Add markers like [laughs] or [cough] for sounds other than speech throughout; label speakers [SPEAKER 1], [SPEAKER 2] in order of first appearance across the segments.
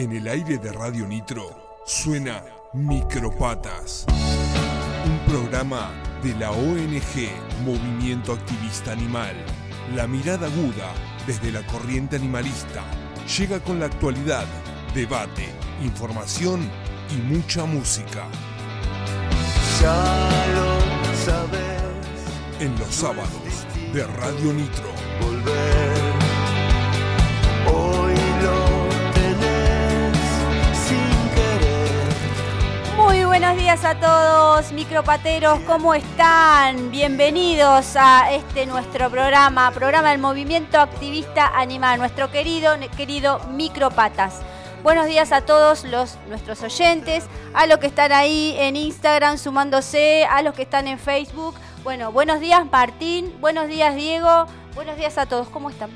[SPEAKER 1] En el aire de Radio Nitro suena Micropatas, un programa de la ONG Movimiento Activista Animal. La mirada aguda desde la corriente animalista llega con la actualidad, debate, información y mucha música.
[SPEAKER 2] Ya lo sabes.
[SPEAKER 1] En los sábados de Radio Nitro.
[SPEAKER 2] Volver.
[SPEAKER 3] Días a todos, micropateros, ¿cómo están? Bienvenidos a este nuestro programa, programa del Movimiento Activista Animal, nuestro querido, querido Micropatas. Buenos días a todos los, nuestros oyentes, a los que están ahí en Instagram sumándose, a los que están en Facebook. Bueno, buenos días Martín, buenos días Diego, buenos días a todos, ¿cómo están?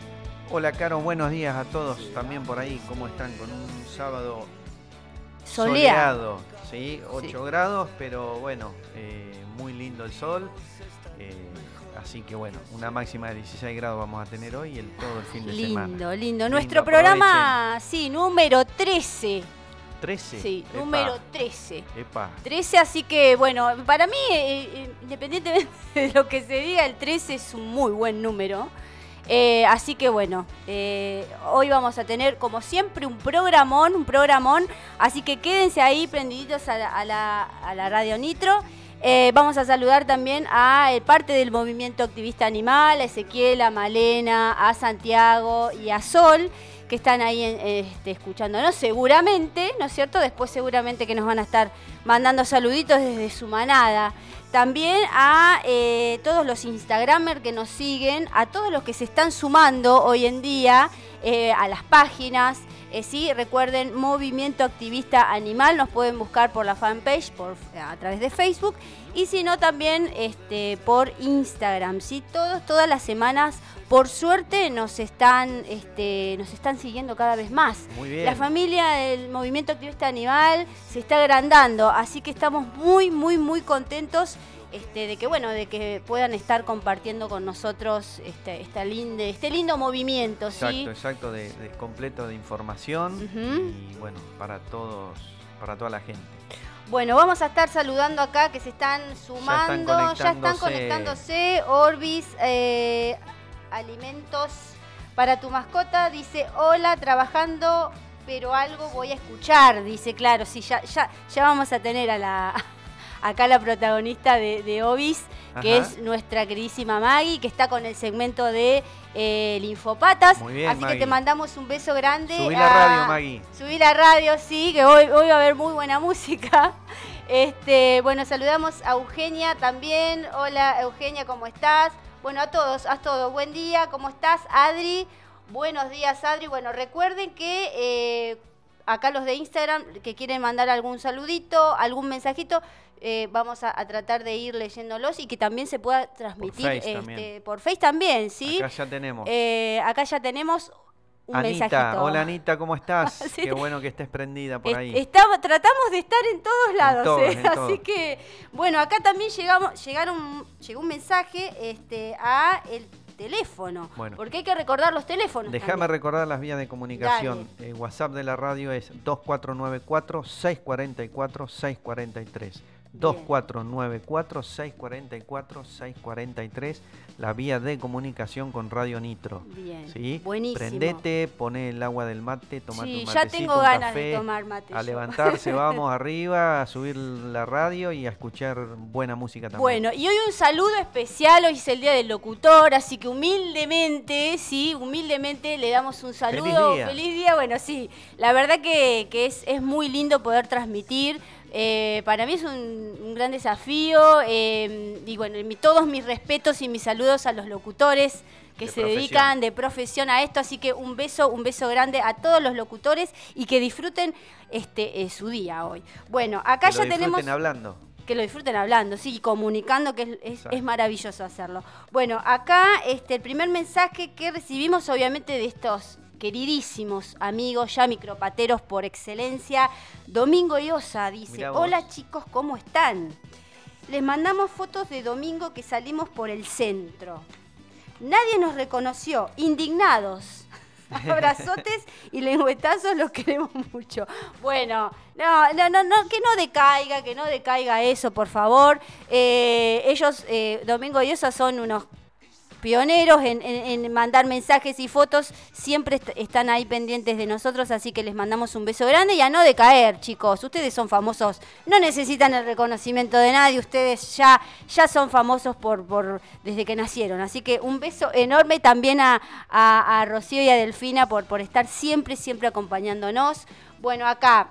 [SPEAKER 4] Hola Caro, buenos días a todos también por ahí. ¿Cómo están? Con un sábado
[SPEAKER 3] Soleado.
[SPEAKER 4] ¿Sí? 8
[SPEAKER 3] Sí.
[SPEAKER 4] grados, pero bueno, eh, muy lindo el sol. eh, así que bueno, una máxima de 16 grados vamos a tener hoy y el, todo el fin de semana.
[SPEAKER 3] Lindo, lindo. Nuestro
[SPEAKER 4] Lindo,
[SPEAKER 3] programa, sí, número 13.
[SPEAKER 4] 13.
[SPEAKER 3] Sí,
[SPEAKER 4] Epa,
[SPEAKER 3] número 13.
[SPEAKER 4] Epa.
[SPEAKER 3] 13, así que bueno, para mí, eh, eh, independientemente [laughs] de lo que se diga, el 13 es un muy buen número. Eh, así que bueno, eh, hoy vamos a tener como siempre un programón, un programón, así que quédense ahí prendiditos a la, radio Nitro. Eh, vamos a saludar también a parte del movimiento activista animal, a Ezequiel, a Malena, a Santiago y a Sol, que están ahí este, escuchándonos seguramente, ¿no es cierto? Después seguramente que nos van a estar mandando saluditos desde su manada. También a eh, todos los Instagramers que nos siguen, a todos los que se están sumando hoy en día eh, a las páginas. Eh, sí, recuerden, Movimiento Activista Animal, nos pueden buscar por la fanpage, por, a través de Facebook, y si no también este, por Instagram. ¿sí? Todos, todas las semanas, por suerte, nos están, este, nos están siguiendo cada vez más.
[SPEAKER 4] Muy bien.
[SPEAKER 3] La familia del Movimiento Activista Animal se está agrandando, así que estamos muy, muy, muy contentos este, de que bueno, de que puedan estar compartiendo con nosotros este, esta linde, este lindo movimiento,
[SPEAKER 4] Exacto,
[SPEAKER 3] ¿sí?
[SPEAKER 4] exacto, de, de completo de información y bueno, para todos, para toda la gente.
[SPEAKER 3] Bueno, vamos a estar saludando acá que se están sumando, ya están
[SPEAKER 4] conectándose.
[SPEAKER 3] conectándose. Orbis, eh, alimentos para tu mascota, dice, hola, trabajando, pero algo voy a escuchar, dice, claro, sí, ya, ya, ya vamos a tener a la [laughs] acá la protagonista de, de Obis, que
[SPEAKER 4] Ajá.
[SPEAKER 3] es nuestra queridísima Maggie, que está con el segmento de eh, Linfopatas.
[SPEAKER 4] Muy bien,
[SPEAKER 3] Así que te mandamos un beso grande.
[SPEAKER 4] Subí la
[SPEAKER 3] a-
[SPEAKER 4] radio, Maggie.
[SPEAKER 3] Subí la radio, sí, que hoy, hoy va a haber muy buena música. [laughs] Este, bueno, saludamos a Eugenia también. Hola Eugenia, ¿cómo estás? Bueno, a todos, a todos. Buen día, ¿cómo estás? Adri, buenos días Adri. Bueno, recuerden que eh, acá los de Instagram que quieren mandar algún saludito, algún mensajito, eh, vamos a, a tratar de ir leyéndolos y que también se pueda transmitir
[SPEAKER 4] Face
[SPEAKER 3] este,
[SPEAKER 4] también.
[SPEAKER 3] por Face también, ¿sí?
[SPEAKER 4] Acá ya tenemos.
[SPEAKER 3] Eh, acá ya tenemos un
[SPEAKER 4] Anita, hola Anita, ¿cómo estás? [laughs]
[SPEAKER 3] Sí.
[SPEAKER 4] Qué bueno que estés prendida por ahí.
[SPEAKER 3] estamos- tratamos de estar en todos lados,
[SPEAKER 4] todos,
[SPEAKER 3] ¿eh?
[SPEAKER 4] en [laughs]
[SPEAKER 3] así
[SPEAKER 4] todos.
[SPEAKER 3] que bueno, acá también llegamos, llegaron, llegó un mensaje este, a el teléfono,
[SPEAKER 4] Bueno.
[SPEAKER 3] porque hay que recordar los teléfonos.
[SPEAKER 4] Déjame recordar las vías de comunicación. El WhatsApp de la radio es 2494-644-643. 2494-644-643. La vía de comunicación con Radio Nitro.
[SPEAKER 3] Bien,
[SPEAKER 4] ¿sí?
[SPEAKER 3] buenísimo.
[SPEAKER 4] Prendete, poné el agua del mate, tomate
[SPEAKER 3] Sí,
[SPEAKER 4] un
[SPEAKER 3] ya
[SPEAKER 4] matecito,
[SPEAKER 3] tengo
[SPEAKER 4] un
[SPEAKER 3] ganas
[SPEAKER 4] café,
[SPEAKER 3] de tomar mate.
[SPEAKER 4] A
[SPEAKER 3] yo.
[SPEAKER 4] levantarse, [laughs] vamos arriba, a subir la radio y a escuchar buena música también.
[SPEAKER 3] Bueno, y hoy un saludo especial, hoy es el Día del Locutor, así que humildemente, sí, humildemente le damos un saludo.
[SPEAKER 4] Feliz día.
[SPEAKER 3] bueno, sí, la verdad que, que es, es muy lindo poder transmitir. Eh, para mí es un, un gran desafío eh, y bueno, mi- todos mis respetos y mis saludos a los locutores que
[SPEAKER 4] De
[SPEAKER 3] se
[SPEAKER 4] profesión.
[SPEAKER 3] dedican de profesión a esto, así que un beso, un beso grande a todos los locutores y que disfruten este eh, su día hoy. Bueno, acá
[SPEAKER 4] Que
[SPEAKER 3] ya
[SPEAKER 4] lo disfruten
[SPEAKER 3] tenemos
[SPEAKER 4] hablando.
[SPEAKER 3] que lo disfruten hablando, sí, y comunicando, que es, es maravilloso hacerlo. Bueno, acá este, el primer mensaje que recibimos, obviamente, de estos queridísimos amigos, ya micropateros por excelencia, Domingo Iosa dice, hola chicos, ¿cómo están? Les mandamos fotos de domingo que salimos por el centro. Nadie nos reconoció, indignados. [laughs] Abrazotes y lengüetazos, los queremos mucho. Bueno, no, no, no, no, que no decaiga, que no decaiga eso, por favor. Eh, ellos, eh, Domingo y Osa, son unos pioneros en, mandar mensajes y fotos, siempre est- están ahí pendientes de nosotros, así que les mandamos un beso grande y a no decaer, chicos. Ustedes son famosos, no necesitan el reconocimiento de nadie, ustedes ya, ya son famosos por, por desde que nacieron. Así que un beso enorme también a, a- a Rocío y a Delfina por, por estar siempre, siempre acompañándonos. Bueno, acá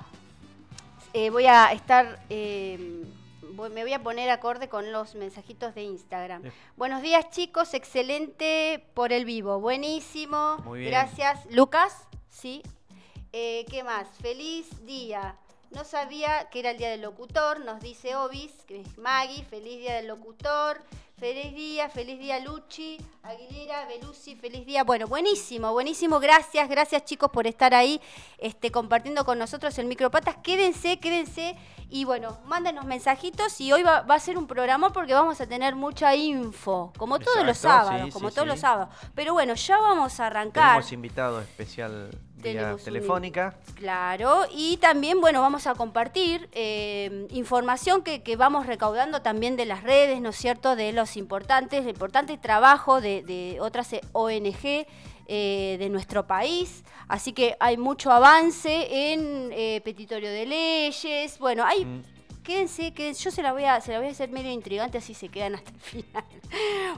[SPEAKER 3] eh, voy a estar, eh, voy- me voy a poner acorde con los mensajitos de Instagram. Buenos días chicos, excelente por el vivo, buenísimo,
[SPEAKER 4] Muy bien.
[SPEAKER 3] gracias. Lucas, sí. Eh, ¿Qué más? Feliz día. No sabía que era el día del locutor, nos dice Obis, que es Maggie, feliz día del locutor. Feliz día, feliz día Luchi, Aguilera, Belusi, feliz día. Bueno, buenísimo, buenísimo. Gracias, gracias chicos por estar ahí este, compartiendo con nosotros el Micropatas. Quédense, quédense y bueno, mándenos mensajitos y hoy va, va a ser un programa porque vamos a tener mucha info, como todos los sábados,
[SPEAKER 4] sí,
[SPEAKER 3] como
[SPEAKER 4] sí,
[SPEAKER 3] todos
[SPEAKER 4] sí.
[SPEAKER 3] los sábados. Pero bueno, ya vamos a arrancar.
[SPEAKER 4] Tenemos invitado especial vía
[SPEAKER 3] Tenemos un
[SPEAKER 4] telefónica.
[SPEAKER 3] Claro, y también, bueno, vamos a compartir eh, información que, que vamos recaudando también de las redes, ¿no es cierto?, de los importantes, el importante trabajo de, de otras eh, ONG eh, de nuestro país. Así que hay mucho avance en eh, petitorio de leyes. Bueno, hay
[SPEAKER 4] Mm.
[SPEAKER 3] Quédense, que yo se la voy a, se la voy a hacer medio intrigante, así se quedan hasta el [laughs] final.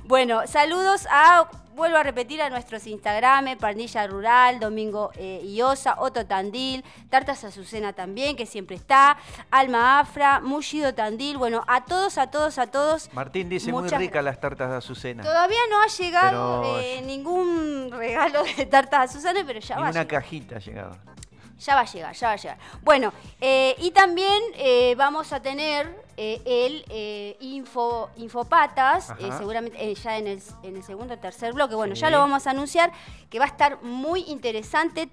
[SPEAKER 3] Bueno, saludos a, vuelvo a repetir, a nuestros Instagram, Parnilla Rural, Domingo eh, Iosa, Otto Tandil, Tartas Azucena también, que siempre está, Alma Afra, Mullido Tandil, bueno, a todos, a todos, a todos.
[SPEAKER 4] Martín dice muy ricas las tartas de azucena.
[SPEAKER 3] Todavía no ha llegado
[SPEAKER 4] Pero-
[SPEAKER 3] eh, ningún regalo de Tartas Azucena, pero ya
[SPEAKER 4] Ni
[SPEAKER 3] va.
[SPEAKER 4] una cajita ha llegado.
[SPEAKER 3] Ya va a llegar, ya va a llegar. Bueno, eh, y también eh, vamos a tener eh, el info, Infopatas, seguramente ya en el, en el segundo o tercer bloque. Bueno,
[SPEAKER 4] Sí.
[SPEAKER 3] ya lo vamos a anunciar, que va a estar muy interesante.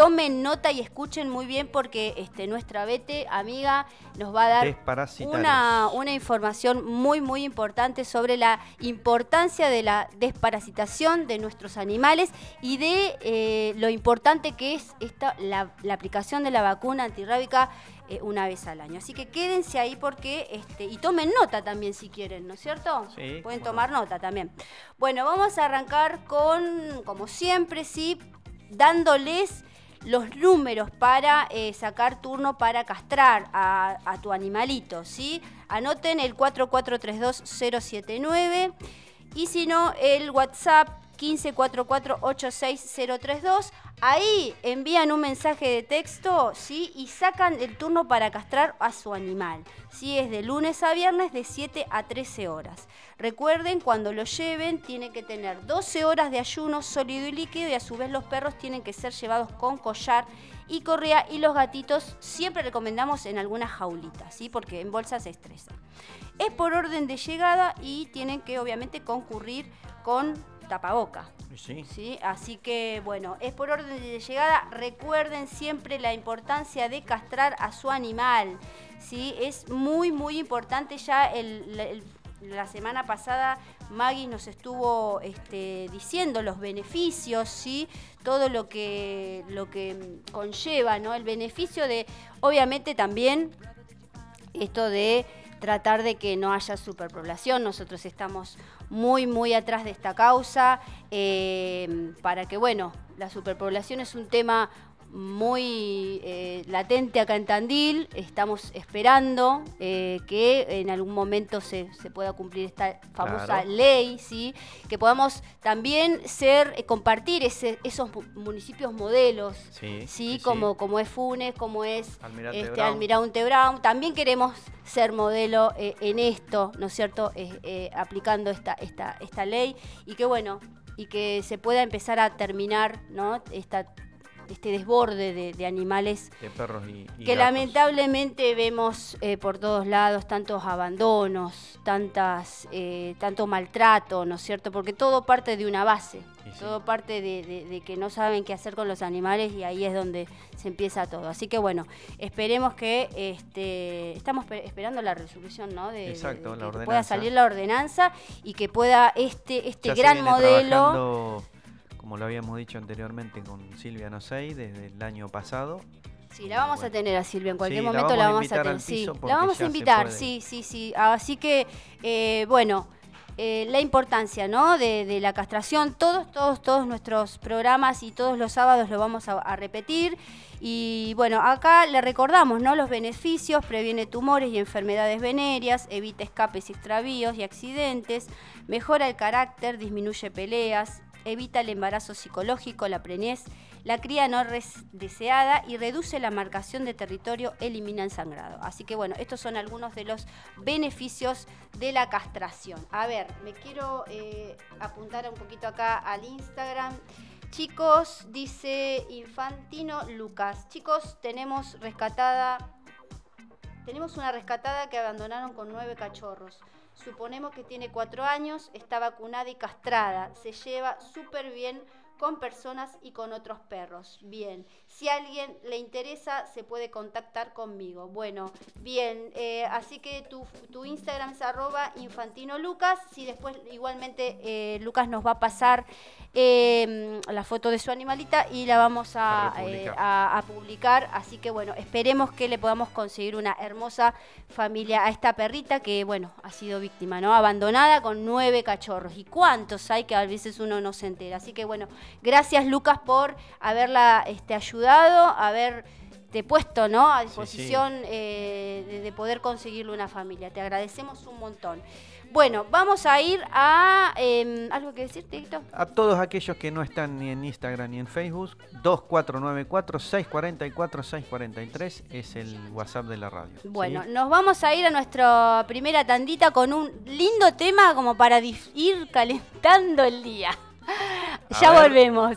[SPEAKER 3] Tomen nota y escuchen muy bien porque este, nuestra Bete, amiga, nos va a dar una, una información muy, muy importante sobre la importancia de la desparasitación de nuestros animales y de eh, lo importante que es esta, la, la aplicación de la vacuna antirrábica eh, una vez al año. Así que quédense ahí porque, este, y tomen nota también si quieren, ¿no es cierto?
[SPEAKER 4] Sí,
[SPEAKER 3] Pueden tomar nota también. Bueno, vamos a arrancar con, como siempre, sí, dándoles los números para eh, sacar turno para castrar a, tu animalito, ¿sí? Anoten el 4432079 y si no, el WhatsApp 1544-86032. Ahí envían un mensaje de texto, ¿sí? Y sacan el turno para castrar a su animal. ¿sí? Es de lunes a viernes de 7 a 13 horas. Recuerden, cuando lo lleven, tienen que tener 12 horas de ayuno sólido y líquido y a su vez los perros tienen que ser llevados con collar y correa y los gatitos siempre recomendamos en alguna jaulita, ¿sí? Porque en bolsa se estresan. Es por orden de llegada y tienen que obviamente concurrir con tapaboca.
[SPEAKER 4] Sí.
[SPEAKER 3] ¿sí? Así que bueno, es por orden de llegada. Recuerden siempre la importancia de castrar a su animal. ¿sí? Es muy, muy importante. Ya el- la- el- la semana pasada Maggie nos estuvo este, diciendo los beneficios, ¿sí? todo lo que, lo que conlleva, ¿no? el beneficio de, obviamente también, esto de tratar de que no haya superpoblación. Nosotros estamos muy, muy atrás de esta causa eh, para que, bueno, la superpoblación es un tema muy eh, latente acá en Tandil. Estamos esperando eh, que en algún momento se, se pueda cumplir esta famosa
[SPEAKER 4] Claro.
[SPEAKER 3] ley, ¿sí? que podamos también ser, eh, compartir ese- esos mu- municipios modelos,
[SPEAKER 4] Sí,
[SPEAKER 3] ¿sí?
[SPEAKER 4] sí, sí.
[SPEAKER 3] como, como es Funes, como es
[SPEAKER 4] Almirante
[SPEAKER 3] este,
[SPEAKER 4] Brown.
[SPEAKER 3] Almirante Brown. También queremos ser modelo en esto, ¿no es cierto? Aplicando esta, esta, esta ley y que bueno, y que se pueda empezar a terminar, ¿no? Esta, este desborde de, de animales
[SPEAKER 4] De perros y, y
[SPEAKER 3] que
[SPEAKER 4] gatos.
[SPEAKER 3] lamentablemente vemos eh, por todos lados tantos abandonos, tantas, eh, tanto maltrato, ¿no es cierto? Porque todo parte de una base,
[SPEAKER 4] sí.
[SPEAKER 3] todo parte de, de- de que no saben qué hacer con los animales y ahí es donde se empieza todo. Así que bueno, esperemos que este, estamos pe- esperando la resolución, ¿no? De, de-
[SPEAKER 4] Exacto,
[SPEAKER 3] de
[SPEAKER 4] la
[SPEAKER 3] que pueda salir la ordenanza y que pueda este, este
[SPEAKER 4] Ya
[SPEAKER 3] gran modelo.
[SPEAKER 4] Como lo habíamos dicho anteriormente con Silvia Nosei desde el año pasado.
[SPEAKER 3] Sí, la vamos a tener a Silvia en cualquier
[SPEAKER 4] Sí, la
[SPEAKER 3] momento,
[SPEAKER 4] vamos
[SPEAKER 3] la vamos a, tener. Sí, la vamos a invitar, sí, sí, sí. Así que, eh, bueno, eh, la importancia, ¿no? De, de la castración, todos, todos, todos nuestros programas y todos los sábados lo vamos a, a repetir. Y bueno, acá le recordamos, ¿no? Los beneficios, previene tumores y enfermedades venéreas, evita escapes y extravíos y accidentes, mejora el carácter, disminuye peleas, evita el embarazo psicológico, la preñez, la cría no deseada y reduce la marcación de territorio, elimina el sangrado. Así que bueno, estos son algunos de los beneficios de la castración. A ver, me quiero eh, apuntar un poquito acá al Instagram. Chicos, dice Infantino Lucas. Chicos, tenemos rescatada tenemos una rescatada que abandonaron con nueve cachorros. Suponemos que tiene cuatro años, está vacunada y castrada. Se lleva súper bien con personas y con otros perros. Bien, si a alguien le interesa, se puede contactar conmigo. Bueno, bien, eh, así que tu, tu Instagram es arroba infantino Lucas. Si después igualmente eh, Lucas nos va a pasar eh, la foto de su animalita y la vamos a,
[SPEAKER 4] A
[SPEAKER 3] eh, a- a publicar. Así que bueno, esperemos que le podamos conseguir una hermosa familia a esta perrita que, bueno, ha sido víctima, ¿no? Abandonada con nueve cachorros. ¿Y cuántos hay que a veces uno no se entera? Así que bueno, gracias Lucas por haberla este, ayudado, haberte puesto, ¿no? A
[SPEAKER 4] Sí, sí.
[SPEAKER 3] disposición eh, de, de poder conseguirle una familia. Te agradecemos un montón. Bueno, vamos a ir a... em, ¿Algo que decir, Tito?
[SPEAKER 4] A todos aquellos que no están ni en Instagram ni en Facebook, 2494-644-643 es el WhatsApp de la radio. ¿sí?
[SPEAKER 3] Bueno, nos vamos a ir a nuestra primera tandita con un lindo tema como para ir calentando el día. [laughs] Ya
[SPEAKER 4] ver.
[SPEAKER 3] volvemos.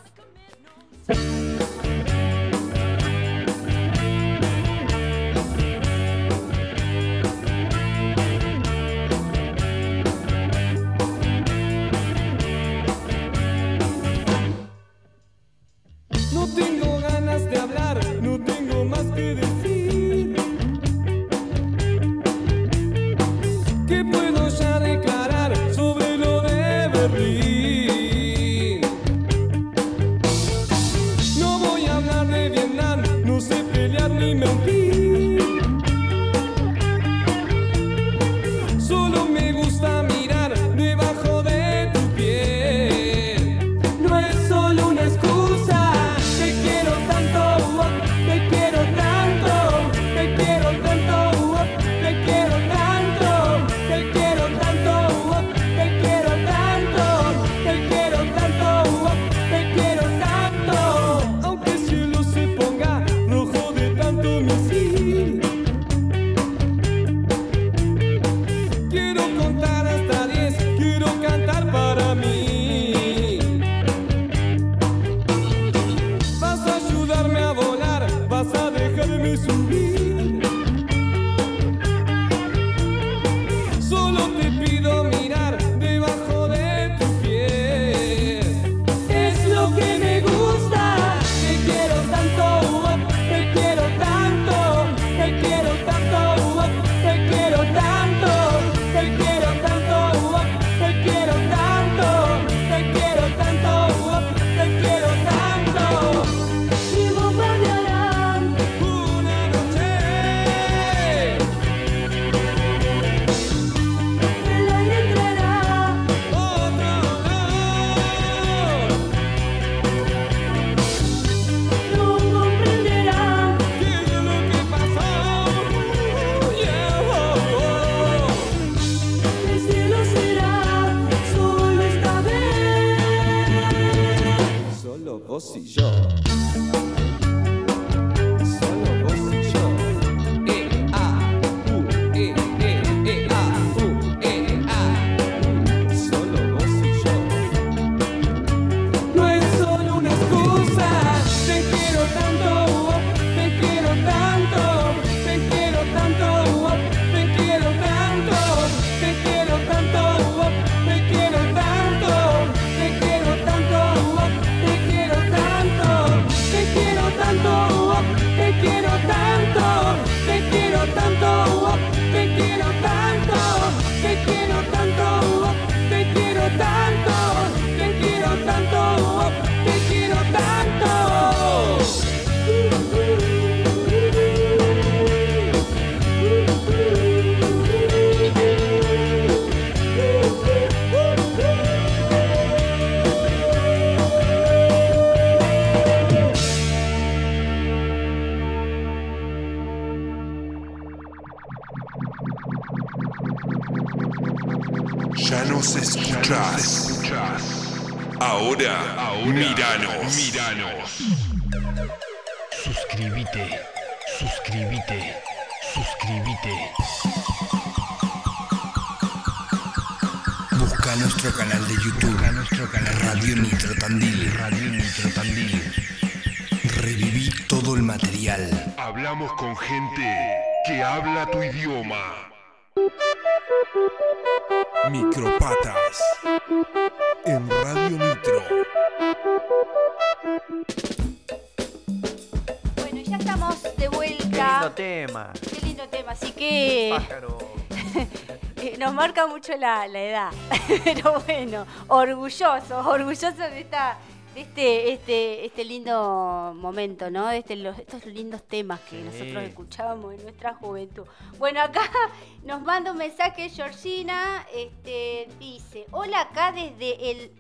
[SPEAKER 1] Nos [laughs]
[SPEAKER 3] marca mucho la, la edad. [laughs] Pero bueno, orgulloso, orgulloso de esta de este, este, este lindo momento, ¿no? Este, los, estos lindos temas que
[SPEAKER 4] Sí.
[SPEAKER 3] nosotros escuchábamos en nuestra juventud. Bueno, acá [laughs] nos manda un mensaje Georgina, este, dice, hola acá desde el,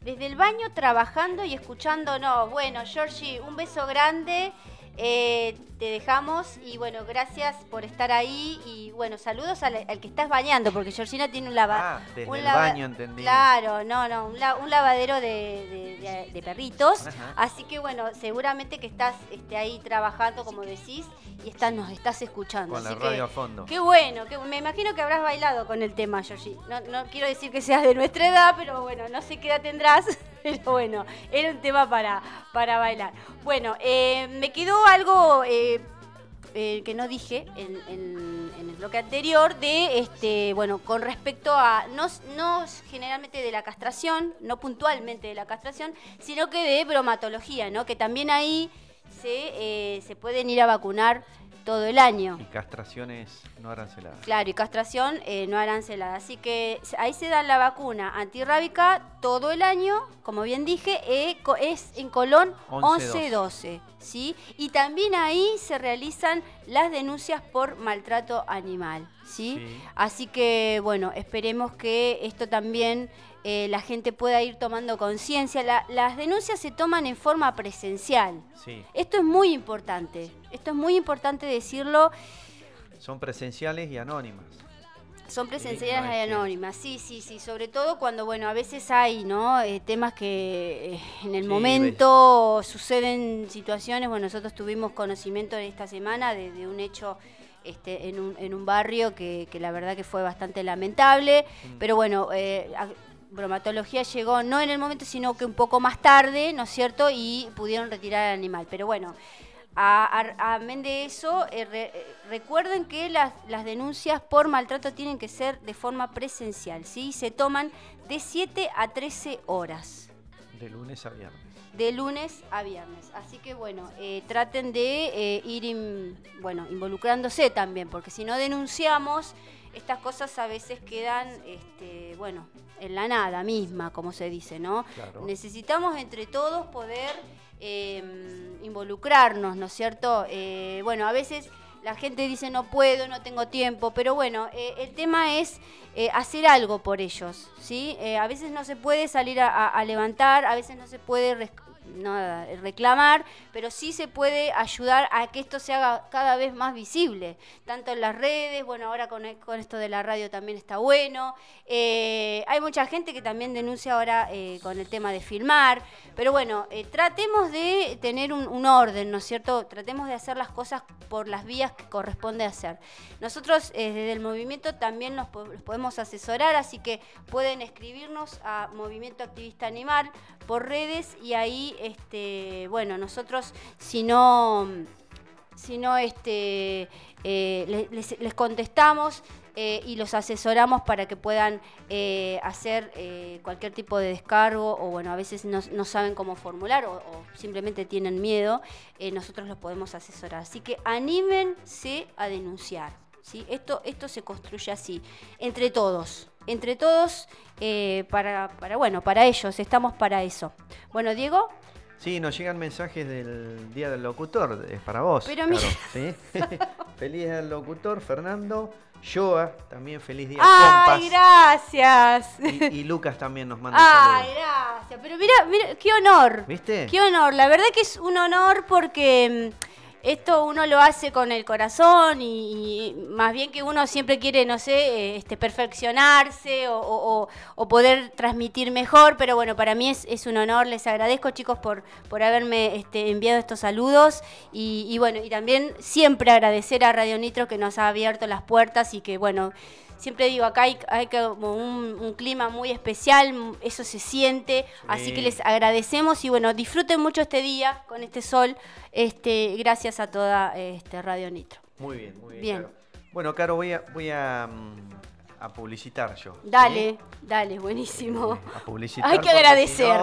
[SPEAKER 3] desde el baño trabajando y escuchándonos. Bueno, Georgie, un beso grande. eh, te dejamos y bueno, gracias por estar ahí y bueno, saludos al, al que estás bañando porque Georgina tiene un lavadero.
[SPEAKER 4] Ah, desde el baño entendí.
[SPEAKER 3] Claro, no, no, un, la- un lavadero de, de- de- de perritos.
[SPEAKER 4] Ajá.
[SPEAKER 3] Así que bueno, seguramente que estás este, ahí trabajando, como decís, y estás, nos estás escuchando.
[SPEAKER 4] Con la radio
[SPEAKER 3] que-
[SPEAKER 4] a fondo.
[SPEAKER 3] Qué bueno, que, me imagino que habrás bailado con el tema, Georgie. No, no quiero decir que seas de nuestra edad, pero bueno, no sé qué edad tendrás, [laughs] pero bueno, era un tema para, para bailar. Bueno, eh, me quedó algo eh, eh, que no dije en, en- el bloque anterior de, este, bueno, con respecto a, no, no generalmente de la castración, no puntualmente de la castración, sino que de bromatología, ¿no? Que también ahí se, eh, se pueden ir a vacunar todo el año.
[SPEAKER 4] Y castraciones no aranceladas.
[SPEAKER 3] Claro, y castración eh, no arancelada. Así que ahí se da la vacuna antirrábica todo el año, como bien dije, eh, es en Colón
[SPEAKER 4] 11-12.
[SPEAKER 3] 11-12. ¿sí? Y también ahí se realizan las denuncias por maltrato animal. ¿sí?
[SPEAKER 4] Sí.
[SPEAKER 3] Así que, bueno, esperemos que esto también eh, la gente pueda ir tomando conciencia. La- las denuncias se toman en forma presencial.
[SPEAKER 4] Sí.
[SPEAKER 3] Esto es muy importante. Esto es muy importante decirlo.
[SPEAKER 4] Son presenciales y anónimas.
[SPEAKER 3] Son
[SPEAKER 4] Sí,
[SPEAKER 3] presenciales
[SPEAKER 4] no
[SPEAKER 3] y
[SPEAKER 4] que-
[SPEAKER 3] anónimas, sí, sí, sí, sobre todo cuando, bueno, a veces hay, ¿no? Eh, temas que eh, en el
[SPEAKER 4] Sí,
[SPEAKER 3] momento suceden situaciones, bueno, nosotros tuvimos conocimiento esta semana de, de un hecho este, en, un, en un barrio que, que la verdad que fue bastante lamentable,
[SPEAKER 4] Mm.
[SPEAKER 3] pero bueno, eh, bromatología llegó no en el momento, sino que un poco más tarde, ¿no es cierto? Y pudieron retirar al animal, pero bueno. Amén de eso, eh, re- eh, recuerden que las, las denuncias por maltrato tienen que ser de forma presencial, ¿sí? Se toman de 7 a 13 horas,
[SPEAKER 4] De lunes a viernes.
[SPEAKER 3] de lunes a viernes. Así que bueno, eh, traten de ir in- bueno, involucrándose también, porque si no denunciamos, estas cosas a veces quedan, este, bueno, en la nada misma, como se dice, ¿no?
[SPEAKER 4] Claro.
[SPEAKER 3] Necesitamos entre todos poder eh, involucrarnos, ¿no es cierto? Eh, bueno, a veces la gente dice no puedo, no tengo tiempo, pero bueno, eh, el tema es eh, hacer algo por ellos, ¿sí? Eh, a veces no se puede salir a, a- levantar, a veces no se puede nada, reclamar, pero sí se puede ayudar a que esto se haga cada vez más visible, tanto en las redes, bueno, ahora con, e- esto de la radio también está bueno. Eh, hay mucha gente que también denuncia ahora eh, con el tema de filmar, pero bueno, eh, tratemos de tener un, orden, ¿no es cierto? Tratemos de hacer las cosas por las vías que corresponde hacer. Nosotros eh, desde el movimiento también nos podemos asesorar, así que pueden escribirnos a Movimiento Activista Animal por redes y ahí, este, bueno, nosotros si no, si no este, eh, le- les, les contestamos eh, y los asesoramos para que puedan eh, hacer cualquier tipo de descargo o bueno, a veces no, saben cómo formular o, simplemente tienen miedo, nosotros los podemos asesorar. Así que anímense a denunciar. ¿sí? Esto, esto se construye así, entre todos. Entre todos, eh, para, para, bueno, para ellos, estamos para eso. Bueno, Diego,
[SPEAKER 4] Sí, nos llegan mensajes del Día del Locutor, es para vos.
[SPEAKER 3] Pero
[SPEAKER 4] claro. ¿sí? [laughs] feliz Día del Locutor, Fernando. Joa, también feliz día.
[SPEAKER 3] ¡Ay, gracias!
[SPEAKER 4] Y, y Lucas también nos manda
[SPEAKER 3] ¡Ay,
[SPEAKER 4] saludos.
[SPEAKER 3] gracias! Pero mira, mira, qué honor.
[SPEAKER 4] ¿Viste?
[SPEAKER 3] Qué honor. La verdad que es un honor porque mm, esto uno lo hace con el corazón y, más bien que uno siempre quiere, no sé, eh, este, perfeccionarse o poder transmitir mejor, pero bueno, para mí es, es un honor, les agradezco chicos por, por haberme este, enviado estos saludos y, y bueno, y también siempre agradecer a Radio Nitro que nos ha abierto las puertas y que bueno, Siempre digo, acá hay, hay como un, un clima muy especial, eso se siente, así
[SPEAKER 4] Sí.
[SPEAKER 3] que les agradecemos y bueno, disfruten mucho este día con este sol, este, gracias a toda este, Radio Nitro.
[SPEAKER 4] Muy bien, muy bien.
[SPEAKER 3] Bien.
[SPEAKER 4] Caro. Bueno, Caro, voy a, voy a, mm, a publicitar yo. ¿sí?
[SPEAKER 3] Dale, dale, buenísimo.
[SPEAKER 4] A [laughs] publicitar
[SPEAKER 3] Hay que
[SPEAKER 4] si no, agradecer.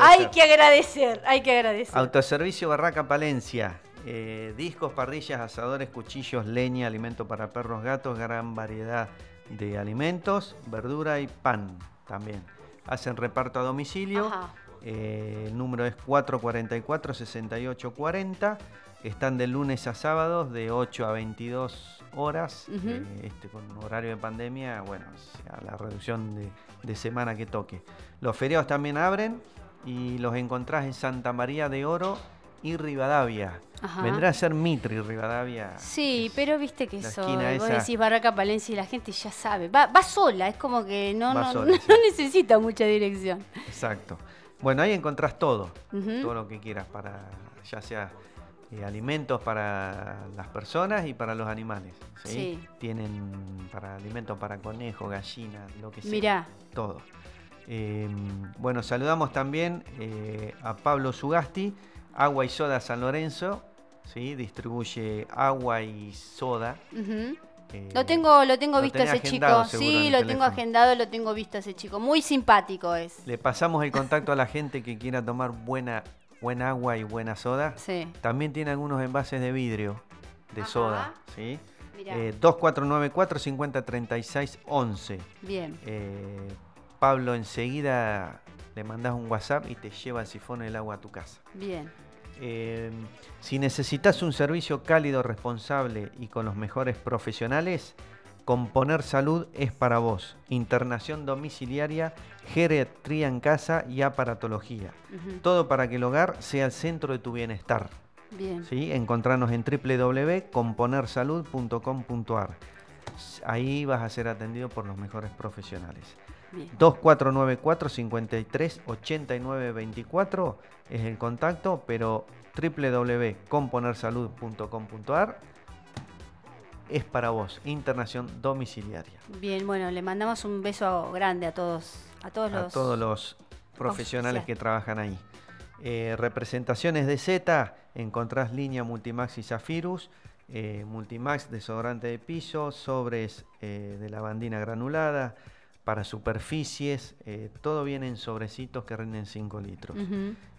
[SPEAKER 3] hay que agradecer, hay que agradecer.
[SPEAKER 4] Autoservicio Barraca Palencia. eh, discos, parrillas, asadores, cuchillos, leña, alimento para perros, gatos, gran variedad de alimentos, verdura y pan también. Hacen reparto a domicilio. Eh, el número es 444-6840. Están de lunes a sábados de 8 a 22 horas. Eh, este, con horario de pandemia, bueno, a la reducción de, de semana que toque. Los feriados también abren y los encontrás en Santa María de Oro y Rivadavia.
[SPEAKER 3] Ajá.
[SPEAKER 4] Vendrá a ser Mitri Rivadavia.
[SPEAKER 3] Sí, pero viste que eso, vos
[SPEAKER 4] esa.
[SPEAKER 3] decís Barraca Palencia y la gente ya sabe, va, va sola, es como que no,
[SPEAKER 4] Va
[SPEAKER 3] no,
[SPEAKER 4] sola,
[SPEAKER 3] no
[SPEAKER 4] sí.
[SPEAKER 3] necesita mucha dirección.
[SPEAKER 4] Exacto. Bueno, ahí encontrás todo. Todo lo que quieras para, ya sea eh, alimentos para las personas y para los animales. ¿sí?
[SPEAKER 3] Sí.
[SPEAKER 4] Tienen para alimentos para conejos, gallinas, lo que sea.
[SPEAKER 3] Mirá,
[SPEAKER 4] Todo. Eh, bueno, saludamos también eh, a Pablo Sugasti, Agua y Soda San Lorenzo. ¿sí? Distribuye agua y soda. eh,
[SPEAKER 3] Lo tengo, lo tengo
[SPEAKER 4] lo
[SPEAKER 3] visto ese chico. Sí, lo tengo agendado, lo tengo visto ese chico. Muy simpático es.
[SPEAKER 4] Le pasamos el contacto a la gente que quiera tomar buena, buena agua y buena soda.
[SPEAKER 3] Sí.
[SPEAKER 4] También tiene algunos envases de vidrio de
[SPEAKER 3] Ajá.
[SPEAKER 4] soda. ¿sí? Eh, 2494 50 36 11.
[SPEAKER 3] Bien.
[SPEAKER 4] Eh, Pablo, enseguida le mandas un WhatsApp y te lleva el sifón el agua a tu casa.
[SPEAKER 3] Bien.
[SPEAKER 4] Eh, si necesitas un servicio cálido, responsable y con los mejores profesionales, Componer Salud es para vos. Internación domiciliaria, geriatría en casa y aparatología. Todo para que el hogar sea el centro de tu bienestar.
[SPEAKER 3] Bien.
[SPEAKER 4] ¿sí? Encontrarnos en www.componersalud.com.ar. Ahí vas a ser atendido por los mejores profesionales.
[SPEAKER 3] Bien.
[SPEAKER 4] 2494 53 89 24 es el contacto, pero www.componersalud.com.ar es para vos, internación domiciliaria.
[SPEAKER 3] Bien, bueno, le mandamos un beso grande a todos, a todos
[SPEAKER 4] A
[SPEAKER 3] los.
[SPEAKER 4] todos los profesionales que trabajan ahí. Eh, representaciones de Z, encontrás línea Multimax y Zafirus, eh, Multimax desodorante de piso, sobres eh, de lavandina granulada, para superficies, eh, todo viene en sobrecitos que rinden 5 litros.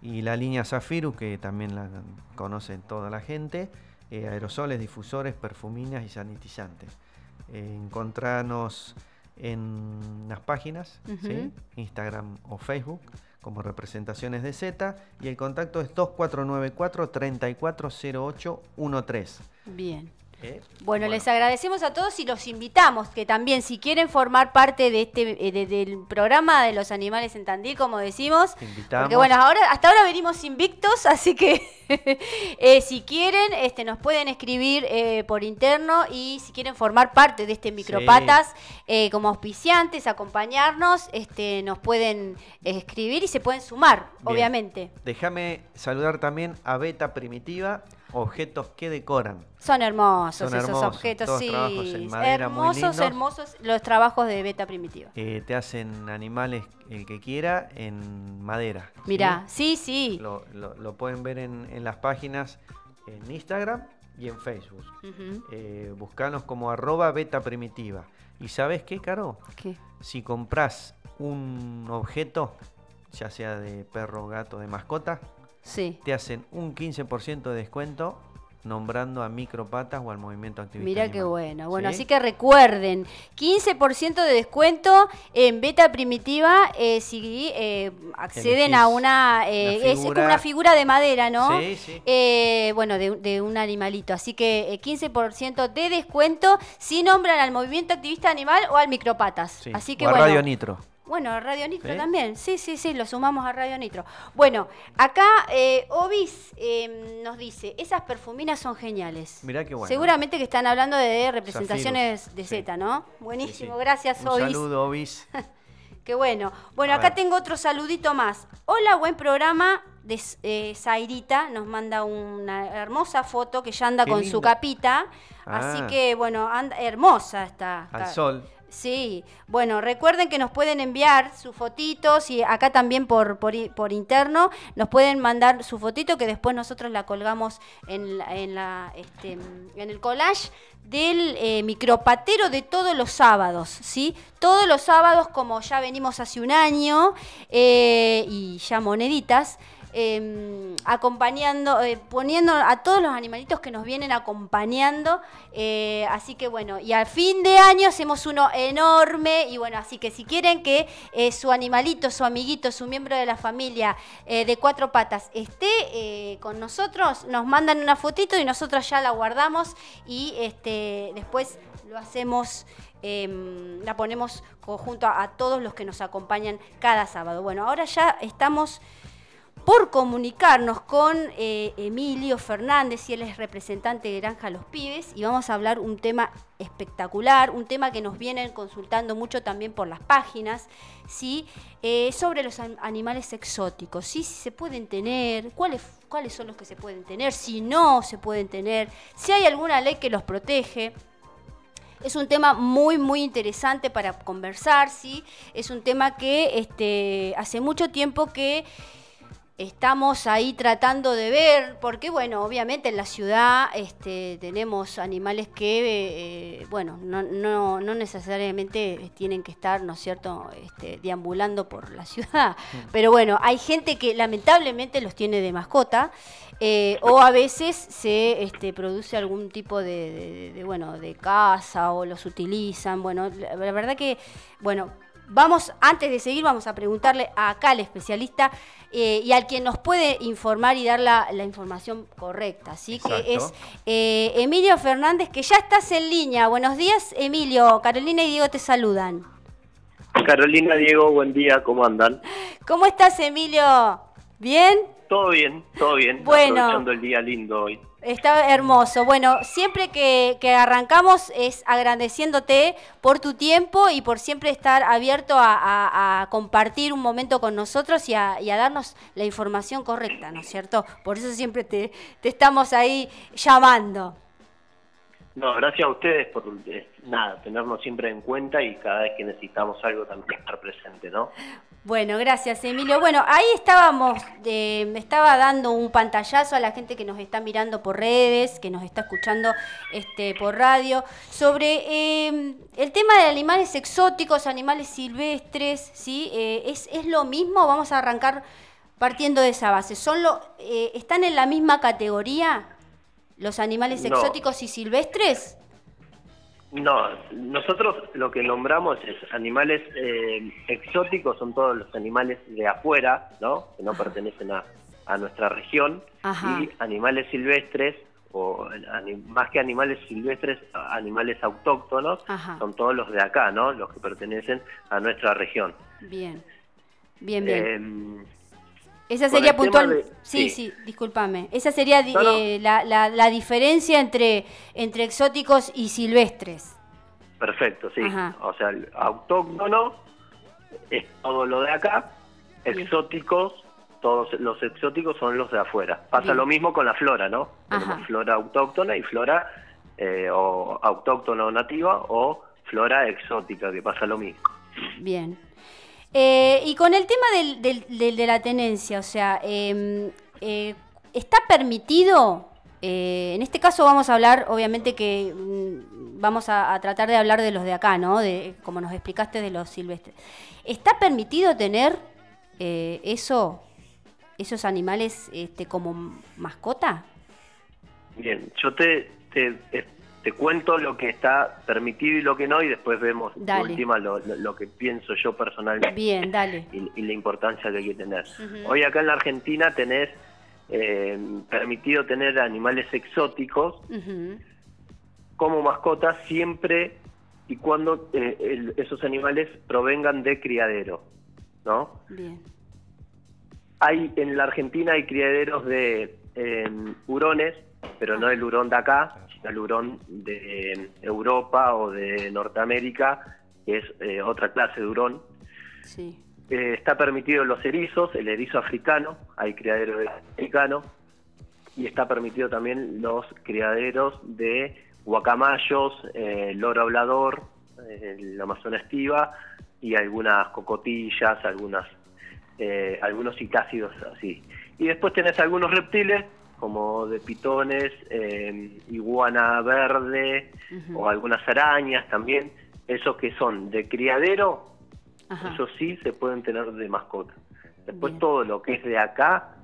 [SPEAKER 4] Y la línea Zafirus, que también la conoce toda la gente, eh, aerosoles, difusores, perfuminas y sanitizantes. Eh, encontranos en las páginas. Instagram o Facebook, como representaciones de Z, y el contacto es 2494 340813.
[SPEAKER 3] Bien.
[SPEAKER 4] ¿Eh?
[SPEAKER 3] Bueno, les agradecemos a todos y los invitamos que también, si quieren formar parte de este eh, de- del programa de los animales en Tandil, como decimos,
[SPEAKER 4] invitamos.
[SPEAKER 3] porque bueno, ahora hasta ahora venimos invictos, [laughs] así que [laughs] eh, si quieren, este, nos pueden escribir eh, por interno y si quieren formar parte de este micropatas como auspiciantes, acompañarnos, este, nos pueden escribir y se pueden sumar,
[SPEAKER 4] Bien.
[SPEAKER 3] obviamente.
[SPEAKER 4] Déjame saludar también a Beta Primitiva, objetos que decoran.
[SPEAKER 3] Son hermosos
[SPEAKER 4] Son
[SPEAKER 3] esos
[SPEAKER 4] hermosos,
[SPEAKER 3] objetos,
[SPEAKER 4] todos
[SPEAKER 3] sí.
[SPEAKER 4] trabajos en madera muy
[SPEAKER 3] hermosos, hermosos los trabajos de Beta Primitiva.
[SPEAKER 4] Eh, te hacen animales el que quiera en madera.
[SPEAKER 3] Mirá, sí, sí.
[SPEAKER 4] Lo, lo- lo pueden ver en, en las páginas en Instagram y en Facebook. Eh, buscanos como arroba beta primitiva. ¿Y sabes qué, Caro?
[SPEAKER 3] ¿Qué?
[SPEAKER 4] Si compras un objeto, ya sea de perro, gato, de mascota,
[SPEAKER 3] Sí.
[SPEAKER 4] te hacen un 15% de descuento nombrando a Micropatas o al Movimiento Activista
[SPEAKER 3] Mira qué bueno. Bueno,
[SPEAKER 4] ¿Sí?
[SPEAKER 3] así que recuerden, 15% de descuento en Beta Primitiva eh, si eh, acceden a una...
[SPEAKER 4] la
[SPEAKER 3] eh, es, es como una figura de madera, ¿no?
[SPEAKER 4] Sí, sí.
[SPEAKER 3] Eh, bueno, de, de un animalito. Así que eh, 15% de descuento si nombran al Movimiento Activista Animal o al Micropatas.
[SPEAKER 4] Sí,
[SPEAKER 3] Así que
[SPEAKER 4] o a
[SPEAKER 3] bueno.
[SPEAKER 4] Radio Nitro.
[SPEAKER 3] Bueno, Radio Nitro
[SPEAKER 4] ¿Sí?
[SPEAKER 3] también. Sí, sí, sí, lo sumamos a Radio Nitro. Bueno, acá eh, Obis eh, nos dice, esas perfuminas son geniales.
[SPEAKER 4] Mirá qué bueno.
[SPEAKER 3] Seguramente que están hablando de representaciones
[SPEAKER 4] Zafirus,
[SPEAKER 3] de
[SPEAKER 4] sí.
[SPEAKER 3] Z, ¿no? Buenísimo,
[SPEAKER 4] sí.
[SPEAKER 3] gracias
[SPEAKER 4] Un
[SPEAKER 3] Obis.
[SPEAKER 4] saludo, Obis. [laughs]
[SPEAKER 3] Qué bueno. Bueno,
[SPEAKER 4] A
[SPEAKER 3] acá
[SPEAKER 4] ver.
[SPEAKER 3] tengo otro saludito más. Hola, buen programa. De eh, Zairita nos manda una hermosa foto que ya anda
[SPEAKER 4] Qué
[SPEAKER 3] con su capita. Así
[SPEAKER 4] Ah.
[SPEAKER 3] que, bueno, anda, hermosa está.
[SPEAKER 4] Al sol.
[SPEAKER 3] Sí, bueno, recuerden que nos pueden enviar sus fotitos y acá también por, por, por interno nos pueden mandar su fotito que después nosotros la colgamos en, la, en, la, este, en el collage del eh, micropatero de todos los sábados, ¿sí? Todos los sábados, como ya venimos hace un año, eh, y ya moneditas, eh, acompañando, eh, poniendo a todos los animalitos que nos vienen acompañando. eh, así que bueno, y al fin de año hacemos uno enorme. Y bueno, así que si quieren que eh, su animalito, su amiguito, su miembro de la familia de cuatro patas esté con nosotros, nos mandan una fotito y nosotros ya la guardamos y este, después lo hacemos. em, la ponemos junto a todos los que nos acompañan cada sábado. Bueno, ahora ya estamos por comunicarnos con eh, Emilio Fernández, y él es representante de Granja Los Pibes, y vamos a hablar un tema espectacular, un tema que nos vienen consultando mucho también por las páginas, ¿sí? Eh, sobre los an- animales exóticos, ¿sí? si se pueden tener, cuáles, cuáles son los que se pueden tener, si no se pueden tener, si hay alguna ley que los protege. Es un tema muy, muy interesante para conversar, ¿sí? Es un tema que este, hace mucho tiempo que estamos ahí tratando de ver, porque bueno, obviamente en la ciudad este, tenemos animales que, eh, bueno, no, no, no necesariamente tienen que estar, ¿no es cierto?, este, deambulando por la ciudad, pero bueno, hay gente que lamentablemente los tiene de mascota, eh, o a veces se este, produce algún tipo de, de- de, bueno, de caza o los utilizan, bueno, la, la verdad que, bueno, Vamos, antes de seguir, vamos a preguntarle a acá al especialista eh, y al quien nos puede informar y dar la, la información correcta, ¿sí?
[SPEAKER 4] Exacto.
[SPEAKER 3] Que es eh, Emilio Fernández, que ya estás en línea. Buenos días, Emilio. Carolina y Diego te saludan.
[SPEAKER 5] Carolina, Diego, buen día, ¿cómo andan?
[SPEAKER 3] ¿Cómo estás, Emilio? ¿Bien?
[SPEAKER 5] Todo bien, todo bien.
[SPEAKER 3] Bueno.
[SPEAKER 5] Aprovechando el día lindo hoy.
[SPEAKER 3] Está hermoso. Bueno, siempre que, arrancamos es agradeciéndote por tu tiempo y por siempre estar abierto a compartir un momento con nosotros y a, y a darnos la información correcta, ¿no es cierto? Por eso siempre te, te estamos ahí llamando.
[SPEAKER 5] No, gracias a ustedes por, eh, nada, tenernos siempre en cuenta y cada vez que necesitamos algo también estar presente, ¿no?
[SPEAKER 3] Bueno, gracias Emilio. Bueno, ahí estábamos, eh, me estaba dando un pantallazo a la gente que nos está mirando por redes, que nos está escuchando este, por radio, sobre eh, el tema de animales exóticos, animales silvestres, ¿sí? Eh, ¿es, ¿Es lo mismo? Vamos a arrancar partiendo de esa base. ¿Son lo, eh, ¿Están en la misma categoría los animales
[SPEAKER 5] No.
[SPEAKER 3] exóticos y silvestres?
[SPEAKER 5] No, nosotros lo que nombramos es animales eh, exóticos, son todos los animales de afuera, ¿no? Que no pertenecen a, a nuestra región.
[SPEAKER 3] Ajá.
[SPEAKER 5] Y animales silvestres, o más que animales silvestres, animales autóctonos,
[SPEAKER 3] Ajá.
[SPEAKER 5] son todos los de acá, ¿no? Los que pertenecen a nuestra región.
[SPEAKER 3] Bien, bien, bien.
[SPEAKER 5] Em,
[SPEAKER 3] Esa sería puntual.
[SPEAKER 5] de-
[SPEAKER 3] sí, sí,
[SPEAKER 5] sí.
[SPEAKER 3] discúlpame. Esa sería di-
[SPEAKER 5] No, no.
[SPEAKER 3] eh, la, la- la diferencia entre, entre exóticos y silvestres.
[SPEAKER 5] Perfecto, sí.
[SPEAKER 3] Ajá.
[SPEAKER 5] O sea, el autóctono es todo lo de acá,
[SPEAKER 3] Bien.
[SPEAKER 5] exóticos, todos los exóticos son los de afuera. Pasa
[SPEAKER 3] Bien.
[SPEAKER 5] lo mismo con la flora, ¿no? Tenemos flora autóctona y flora eh, o autóctona o nativa o flora exótica, que pasa lo mismo.
[SPEAKER 3] Bien. Eh, y con el tema del, del- de la tenencia, o sea, eh, eh, ¿está permitido? eh, en este caso vamos a hablar, obviamente que mm, vamos a, tratar de hablar de los de acá, ¿no? De, como nos explicaste de los silvestres. ¿Está permitido tener eh, eso, esos animales este, como mascota?
[SPEAKER 5] Bien, yo te, te, te cuento lo que está permitido y lo que no y después vemos
[SPEAKER 3] Dale.
[SPEAKER 5] última lo, lo- lo que pienso yo personalmente.
[SPEAKER 3] Bien, dale. [laughs]
[SPEAKER 5] y, y la importancia que hay que tener. Hoy acá en la Argentina tenés eh, permitido tener animales exóticos como mascotas siempre y cuando eh, el- esos animales provengan de criadero, ¿no?
[SPEAKER 3] Bien.
[SPEAKER 5] Hay en la Argentina hay criaderos de eh, hurones, pero no el hurón de acá, hurón de Europa o de Norteamérica, que es eh, otra clase de hurón.
[SPEAKER 3] Sí.
[SPEAKER 5] Eh, está permitido los erizos, el erizo africano, hay criadero de africano, y está permitido también los criaderos de guacamayos, eh, loro hablador, eh, el Amazonas estiva, y algunas cocotillas, algunas eh, algunos citácidos así. Y después tenés algunos reptiles, como de pitones, eh, iguana verde, o algunas arañas también, esos que son de criadero
[SPEAKER 3] Ajá.
[SPEAKER 5] eso sí se pueden tener de mascota. Después
[SPEAKER 3] Bien.
[SPEAKER 5] todo lo que es de acá,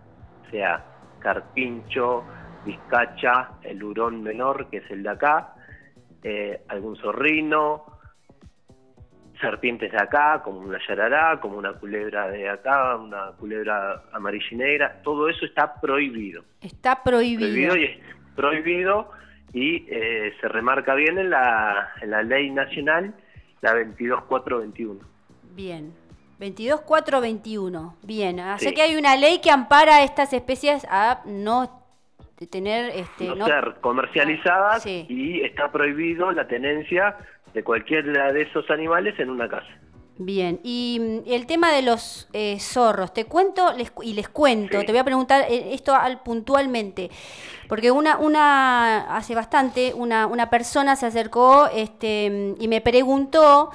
[SPEAKER 5] sea carpincho, vizcacha, el hurón menor, que es el de acá, eh, algún zorrino, serpientes de acá, como una yarará, como una culebra de acá, una culebra amarilla y negra, todo eso está prohibido.
[SPEAKER 3] Está prohibido.
[SPEAKER 5] Prohibido y es prohibido y eh, se remarca bien en la, en la ley nacional, la 22421.
[SPEAKER 3] Bien. 22.421. Bien. Así
[SPEAKER 5] Sí.
[SPEAKER 3] que hay una ley que ampara a estas especies a no tener este
[SPEAKER 5] no,
[SPEAKER 3] no-
[SPEAKER 5] ser comercializadas
[SPEAKER 3] Sí.
[SPEAKER 5] y está prohibido la tenencia de cualquiera de esos animales en una casa.
[SPEAKER 3] Bien, y mm, el tema de los eh, zorros, te cuento les y les cuento,
[SPEAKER 5] Sí.
[SPEAKER 3] te voy a preguntar eh, esto al, puntualmente, porque una, una hace bastante una, una persona se acercó este, mm, y me preguntó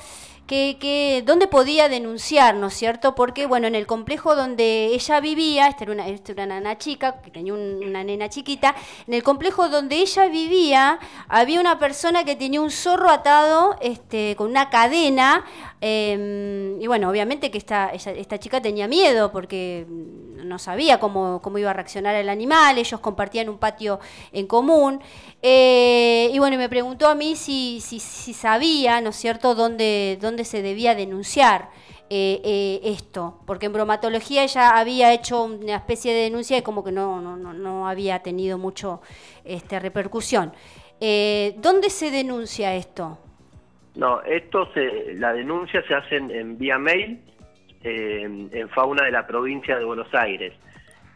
[SPEAKER 3] que, que dónde podía denunciar, ¿no es cierto? Porque, bueno, en el complejo donde ella vivía, esta era una, esta era una nena chica, que tenía un- una nena chiquita, en el complejo donde ella vivía había una persona que tenía un zorro atado este, con una cadena, eh, y bueno, obviamente que esta, esta chica tenía miedo porque no sabía cómo, cómo iba a reaccionar el animal, ellos compartían un patio en común, eh, y bueno, me preguntó a mí si, si, si sabía, ¿no es cierto?, dónde, dónde se debía denunciar eh, eh, esto, porque en bromatología ella había hecho una especie de denuncia y como que no, no, no, había tenido mucho este, repercusión. ¿Dónde se denuncia esto?
[SPEAKER 5] No, esto se, la denuncia se hace en, vía mail eh, en fauna de la provincia de Buenos Aires.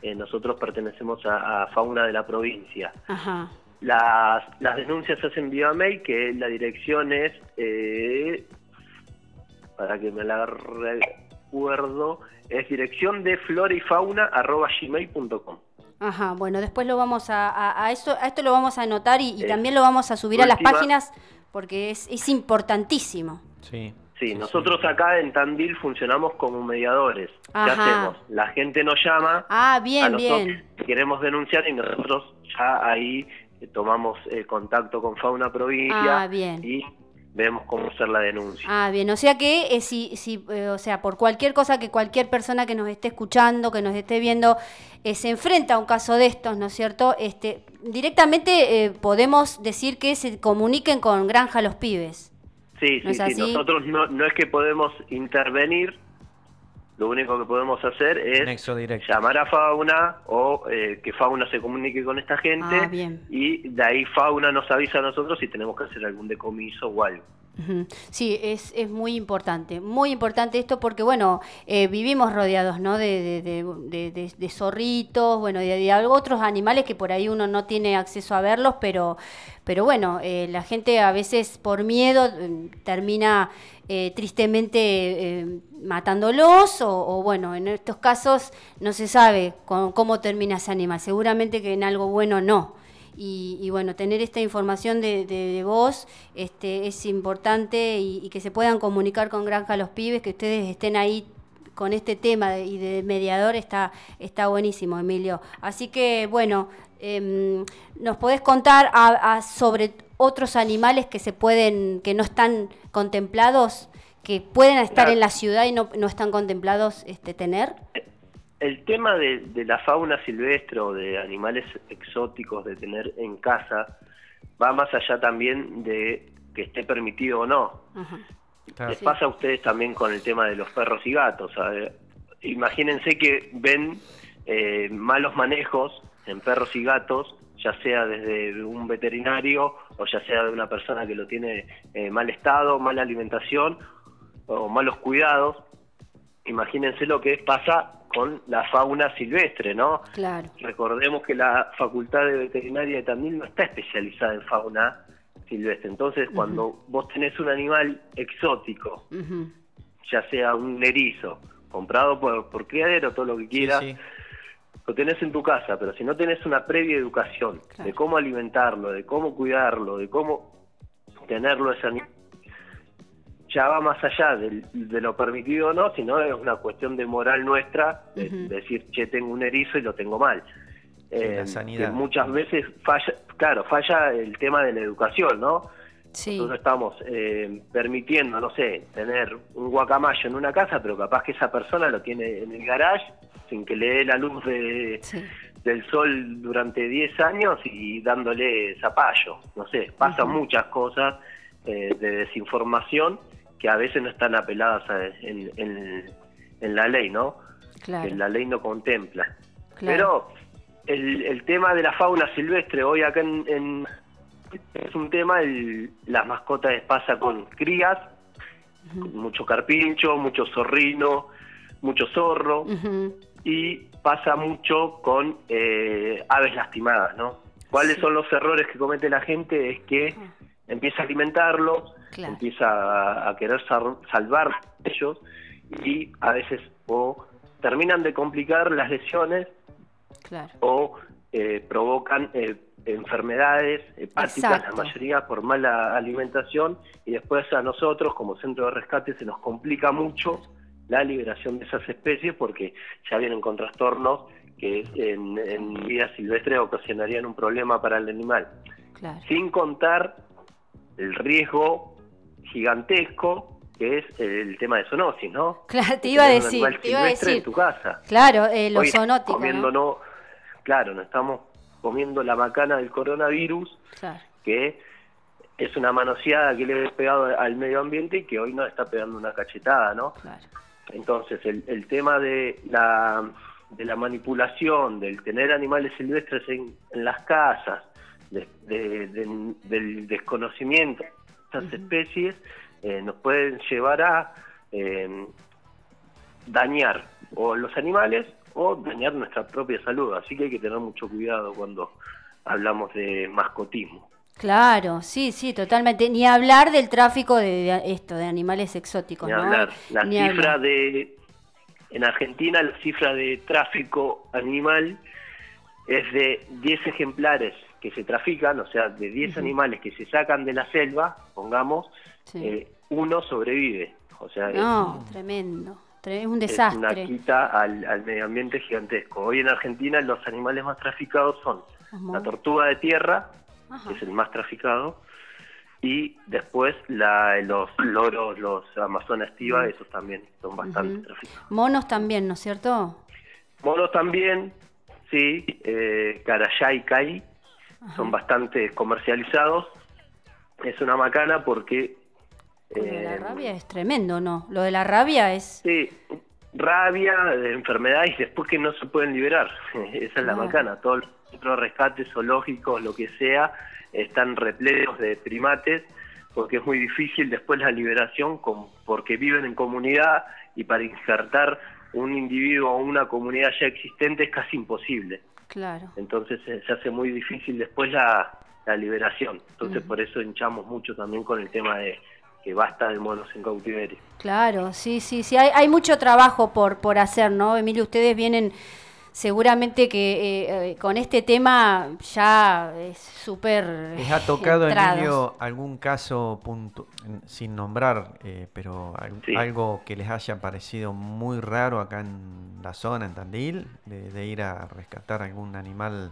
[SPEAKER 5] Eh, nosotros pertenecemos a, a fauna de la provincia.
[SPEAKER 3] Ajá.
[SPEAKER 5] Las, las denuncias se hacen vía mail, que la dirección es, eh, para que me la recuerdo, es dirección de flora y fauna arroba gmail.com.
[SPEAKER 3] Ajá, bueno, después lo vamos a, a, a esto, a esto lo vamos a anotar y, y también lo vamos a subir a las páginas porque es, es importantísimo.
[SPEAKER 4] Sí.
[SPEAKER 5] Sí, nosotros acá en Tandil funcionamos como mediadores. ¿Qué
[SPEAKER 3] Ajá.
[SPEAKER 5] hacemos? La gente nos llama,
[SPEAKER 3] Ah,
[SPEAKER 5] a
[SPEAKER 3] bien,
[SPEAKER 5] nosotros
[SPEAKER 3] bien.
[SPEAKER 5] queremos denunciar y nosotros ya ahí eh, tomamos eh, contacto con Fauna Provincia
[SPEAKER 3] Ah, bien.
[SPEAKER 5] y vemos cómo hacer la denuncia.
[SPEAKER 3] Ah, bien, o sea que eh, si, si eh, o sea, por cualquier cosa que cualquier persona que nos esté escuchando, que nos esté viendo, eh, se enfrenta a un caso de estos, ¿no es cierto? Este, directamente eh, podemos decir que se comuniquen con Granja Los Pibes.
[SPEAKER 5] Sí,
[SPEAKER 3] ¿No
[SPEAKER 5] sí, sí. Nosotros no, no es que podemos intervenir, lo único que podemos hacer es llamar a Fauna o eh, que Fauna se comunique con esta gente
[SPEAKER 3] Ah, bien.
[SPEAKER 5] y de ahí Fauna nos avisa a nosotros si tenemos que hacer algún decomiso o algo.
[SPEAKER 3] Sí, es, es muy importante, muy importante esto porque, bueno, eh, vivimos rodeados, ¿no? De, de, de, zorritos, bueno, de, otros animales que por ahí uno no tiene acceso a verlos, pero, pero bueno, eh, la gente a veces por miedo eh, termina tristemente eh, matándolos o, o, bueno, en estos casos no se sabe con- cómo termina ese animal, seguramente que en algo bueno no. Y, y bueno, tener esta información de, de, de vos este, es importante y, y que se puedan comunicar con Granja Los Pibes, que ustedes estén ahí con este tema de- y de mediador está, está buenísimo, Emilio. Así que bueno, em, nos podés contar a- a sobre otros animales que se pueden, que no están contemplados, que pueden estar
[SPEAKER 5] Claro.
[SPEAKER 3] en la ciudad y no, no están contemplados este, tener.
[SPEAKER 5] El tema de, de la fauna silvestre o de animales exóticos de tener en casa va más allá también de que esté permitido o no.
[SPEAKER 3] Ajá.
[SPEAKER 4] Claro.
[SPEAKER 5] Les
[SPEAKER 3] Sí.
[SPEAKER 5] pasa a ustedes también con el tema de los perros y gatos. ¿sabe? Imagínense que ven eh, malos manejos en perros y gatos, ya sea desde un veterinario o ya sea de una persona que lo tiene en mal estado, mala alimentación o malos cuidados, imagínense lo que pasa con la fauna silvestre, ¿no?
[SPEAKER 3] Claro.
[SPEAKER 5] Recordemos que la Facultad de Veterinaria de Tandil no está especializada en fauna silvestre. Entonces, cuando vos tenés un animal exótico, ya sea un erizo, comprado por, por criadero, todo lo que quieras,
[SPEAKER 4] sí.
[SPEAKER 5] lo tenés en tu casa, pero si no tenés una previa educación
[SPEAKER 3] Claro.
[SPEAKER 5] de cómo alimentarlo, de cómo cuidarlo, de cómo tenerlo ese animal, ya va más allá de, lo permitido o no, sino es una cuestión de moral nuestra, de, decir, che, tengo un erizo y lo tengo mal. Eh,
[SPEAKER 4] la sanidad.
[SPEAKER 5] que muchas veces falla, claro, falla el tema de la educación, ¿no?
[SPEAKER 3] Sí.
[SPEAKER 5] Nosotros estamos eh, permitiendo, no sé, tener un guacamayo en una casa, pero capaz que esa persona lo tiene en el garage sin que le dé la luz de,
[SPEAKER 3] Sí.
[SPEAKER 5] del sol durante 10 años y dándole zapallo. No sé, pasan muchas cosas eh, de desinformación que a veces no están apeladas a- en, en- en la ley, ¿no?
[SPEAKER 3] Claro.
[SPEAKER 5] Que la ley no contempla.
[SPEAKER 3] Claro.
[SPEAKER 5] Pero el, el tema de la fauna silvestre hoy acá en, en- es un tema, el, las mascotas pasa con crías, mucho carpincho, mucho zorrino, mucho zorro y pasa mucho con eh, aves lastimadas, ¿no? ¿Cuáles
[SPEAKER 3] Sí.
[SPEAKER 5] son los errores que comete la gente? Es que empieza a alimentarlos,
[SPEAKER 3] Claro.
[SPEAKER 5] empieza a, a querer sal- salvar ellos y a veces o terminan de complicar las lesiones
[SPEAKER 3] Claro.
[SPEAKER 5] o eh, provocan eh, enfermedades hepáticas,
[SPEAKER 3] Exacto.
[SPEAKER 5] la mayoría por mala alimentación, y después a nosotros como centro de rescate se nos complica mucho la liberación de esas especies porque ya vienen con trastornos que en, en vida silvestre ocasionarían un problema para el animal.
[SPEAKER 3] Claro.
[SPEAKER 5] Sin contar el riesgo gigantesco que es el tema de zoonosis, ¿no?
[SPEAKER 3] Claro, te iba a decir, te iba a decir.
[SPEAKER 5] en tu casa.
[SPEAKER 3] Claro, eh, lo zoonótico,
[SPEAKER 5] comiendo
[SPEAKER 3] ¿no?
[SPEAKER 5] claro, no estamos comiendo la macana del coronavirus,
[SPEAKER 3] Claro.
[SPEAKER 5] que es una manoseada que le he pegado al medio ambiente y que hoy nos está pegando una cachetada, ¿no?
[SPEAKER 3] Claro.
[SPEAKER 5] Entonces, el, el tema de la, de la manipulación, del tener animales silvestres en, en las casas, de- de- de- del desconocimiento de estas especies, eh, nos pueden llevar a eh, dañar o los animales o dañar nuestra propia salud. Así que hay que tener mucho cuidado cuando hablamos de mascotismo.
[SPEAKER 3] Claro, sí, sí, totalmente. Ni hablar del tráfico de, de esto, de animales exóticos,
[SPEAKER 5] Ni
[SPEAKER 3] ¿no?
[SPEAKER 5] hablar. La
[SPEAKER 3] Ni
[SPEAKER 5] cifra
[SPEAKER 3] hablar.
[SPEAKER 5] de. En Argentina, la cifra de tráfico animal es de 10 ejemplares que se trafican, o sea, de 10 animales que se sacan de la selva, pongamos,
[SPEAKER 3] Sí.
[SPEAKER 5] eh, uno sobrevive. O sea, es-
[SPEAKER 3] No, tremendo. Tre- Es un
[SPEAKER 5] es, una
[SPEAKER 3] desastre.
[SPEAKER 5] quita al, al medio ambiente gigantesco. Hoy en Argentina los animales más traficados son
[SPEAKER 3] Ajá.
[SPEAKER 5] la tortuga de tierra,
[SPEAKER 3] Ajá.
[SPEAKER 5] que es el más traficado, y después la, los loros, los amazonas estiva, esos también son bastante traficados.
[SPEAKER 3] Monos también, ¿no es cierto?
[SPEAKER 5] Monos también, sí, eh, carayá y son bastante comercializados. Es una macana porque...
[SPEAKER 3] Lo de la
[SPEAKER 5] eh,
[SPEAKER 3] rabia es tremendo, ¿no? Lo de la rabia es...
[SPEAKER 5] Sí, rabia, de enfermedades y después que no se pueden liberar. [laughs] Esa es la
[SPEAKER 3] Claro.
[SPEAKER 5] macana. Todos los rescates zoológicos, lo que sea, están repletos de primates porque es muy difícil después la liberación con- porque viven en comunidad y para insertar un individuo o una comunidad ya existente es casi imposible.
[SPEAKER 3] Claro.
[SPEAKER 5] Entonces eh, se hace muy difícil después la, la liberación. Entonces por eso hinchamos mucho también con el tema de que basta de monos en cautiverio.
[SPEAKER 3] Claro, sí, sí, sí. Hay, hay mucho trabajo por, por hacer, ¿no? Emilio, ustedes vienen seguramente que eh, eh, con este tema ya es súper...
[SPEAKER 4] ¿Les ha tocado. Emilio, algún caso puntu- en- sin nombrar, eh, pero al-
[SPEAKER 5] Sí.
[SPEAKER 4] algo que les haya parecido muy raro acá en la zona, en Tandil, de, de ir a rescatar algún animal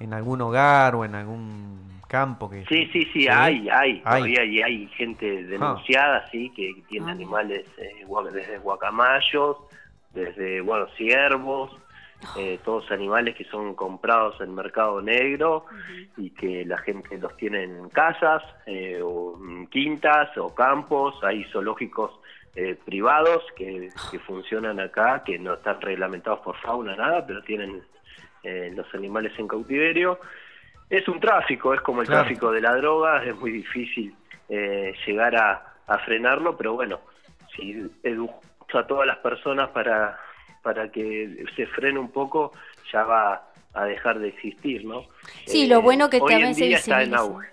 [SPEAKER 4] en algún hogar o en algún campo? que
[SPEAKER 5] Sí, sí, sí, hay, hay,
[SPEAKER 4] Hay.
[SPEAKER 5] todavía hay, hay gente denunciada, sí, que tiene
[SPEAKER 3] Ah.
[SPEAKER 5] animales eh, desde guacamayos, desde, bueno, ciervos, eh, todos animales que son comprados en mercado negro y que la gente los tiene en casas, eh, o en quintas o campos, hay zoológicos eh, privados que, que funcionan acá, que no están reglamentados por fauna, nada, pero tienen eh, los animales en cautiverio. Es un tráfico, es como el
[SPEAKER 4] Claro.
[SPEAKER 5] tráfico de la droga, es muy difícil eh, llegar a, a frenarlo, pero bueno, si educamos a todas las personas para, para que se frene un poco, ya va a dejar de existir, ¿no?
[SPEAKER 3] Sí,
[SPEAKER 5] Eh,
[SPEAKER 3] lo bueno que
[SPEAKER 5] hoy
[SPEAKER 3] también
[SPEAKER 5] en
[SPEAKER 3] se
[SPEAKER 5] día está en
[SPEAKER 3] visibiliza.
[SPEAKER 5] auge.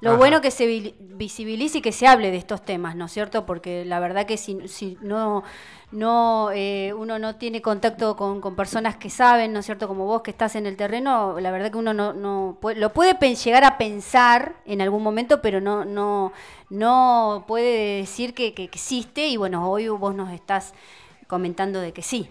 [SPEAKER 3] Lo
[SPEAKER 4] Ajá.
[SPEAKER 3] bueno que se vi- visibilice y que se hable de estos temas, ¿no es cierto? Porque la verdad que si, si no, no eh, uno no tiene contacto con, con personas que saben, ¿no es cierto? Como vos que estás en el terreno, la verdad que uno no, no puede- lo puede llegar a pensar en algún momento, pero no, no, no puede decir que, que existe. Y bueno, hoy vos nos estás comentando de que sí.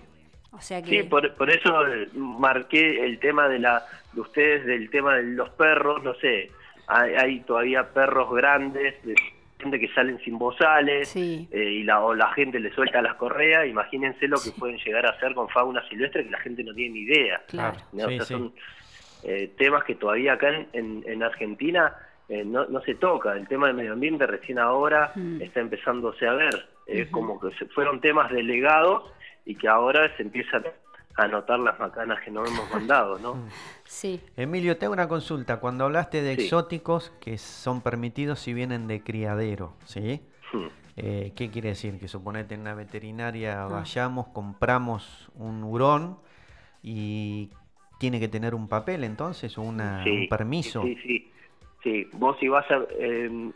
[SPEAKER 3] O sea que
[SPEAKER 5] Sí, por, por eso eh, marqué el tema de la de ustedes del tema de los perros, no sé, hay, hay todavía perros grandes, de gente que salen sin bozales
[SPEAKER 3] Sí.
[SPEAKER 5] eh, y la, o la gente le suelta las correas, imagínense lo que pueden llegar a hacer con fauna silvestre que la gente no tiene ni idea.
[SPEAKER 3] Claro.
[SPEAKER 5] ¿no?
[SPEAKER 4] Sí,
[SPEAKER 5] O sea,
[SPEAKER 4] sí.
[SPEAKER 5] son eh, temas que todavía acá en, en- en Argentina eh, no, no se toca. El tema del medio ambiente recién ahora
[SPEAKER 3] Mm.
[SPEAKER 5] está empezándose a ver. Es como que se fueron temas delegados y que ahora se empiezan a notar las macanas que nos hemos mandado, ¿no?
[SPEAKER 3] sí.
[SPEAKER 4] Emilio, te hago una consulta. Cuando hablaste de
[SPEAKER 5] Sí.
[SPEAKER 4] exóticos que son permitidos si vienen de criadero, ¿sí?
[SPEAKER 5] Hmm.
[SPEAKER 4] Eh, ¿Qué quiere decir? Que suponete en una veterinaria
[SPEAKER 3] Ah.
[SPEAKER 4] vayamos, compramos un hurón y tiene que tener un papel entonces o una,
[SPEAKER 5] Sí,
[SPEAKER 4] un permiso.
[SPEAKER 5] Sí, sí, sí. Vos si vas a eh,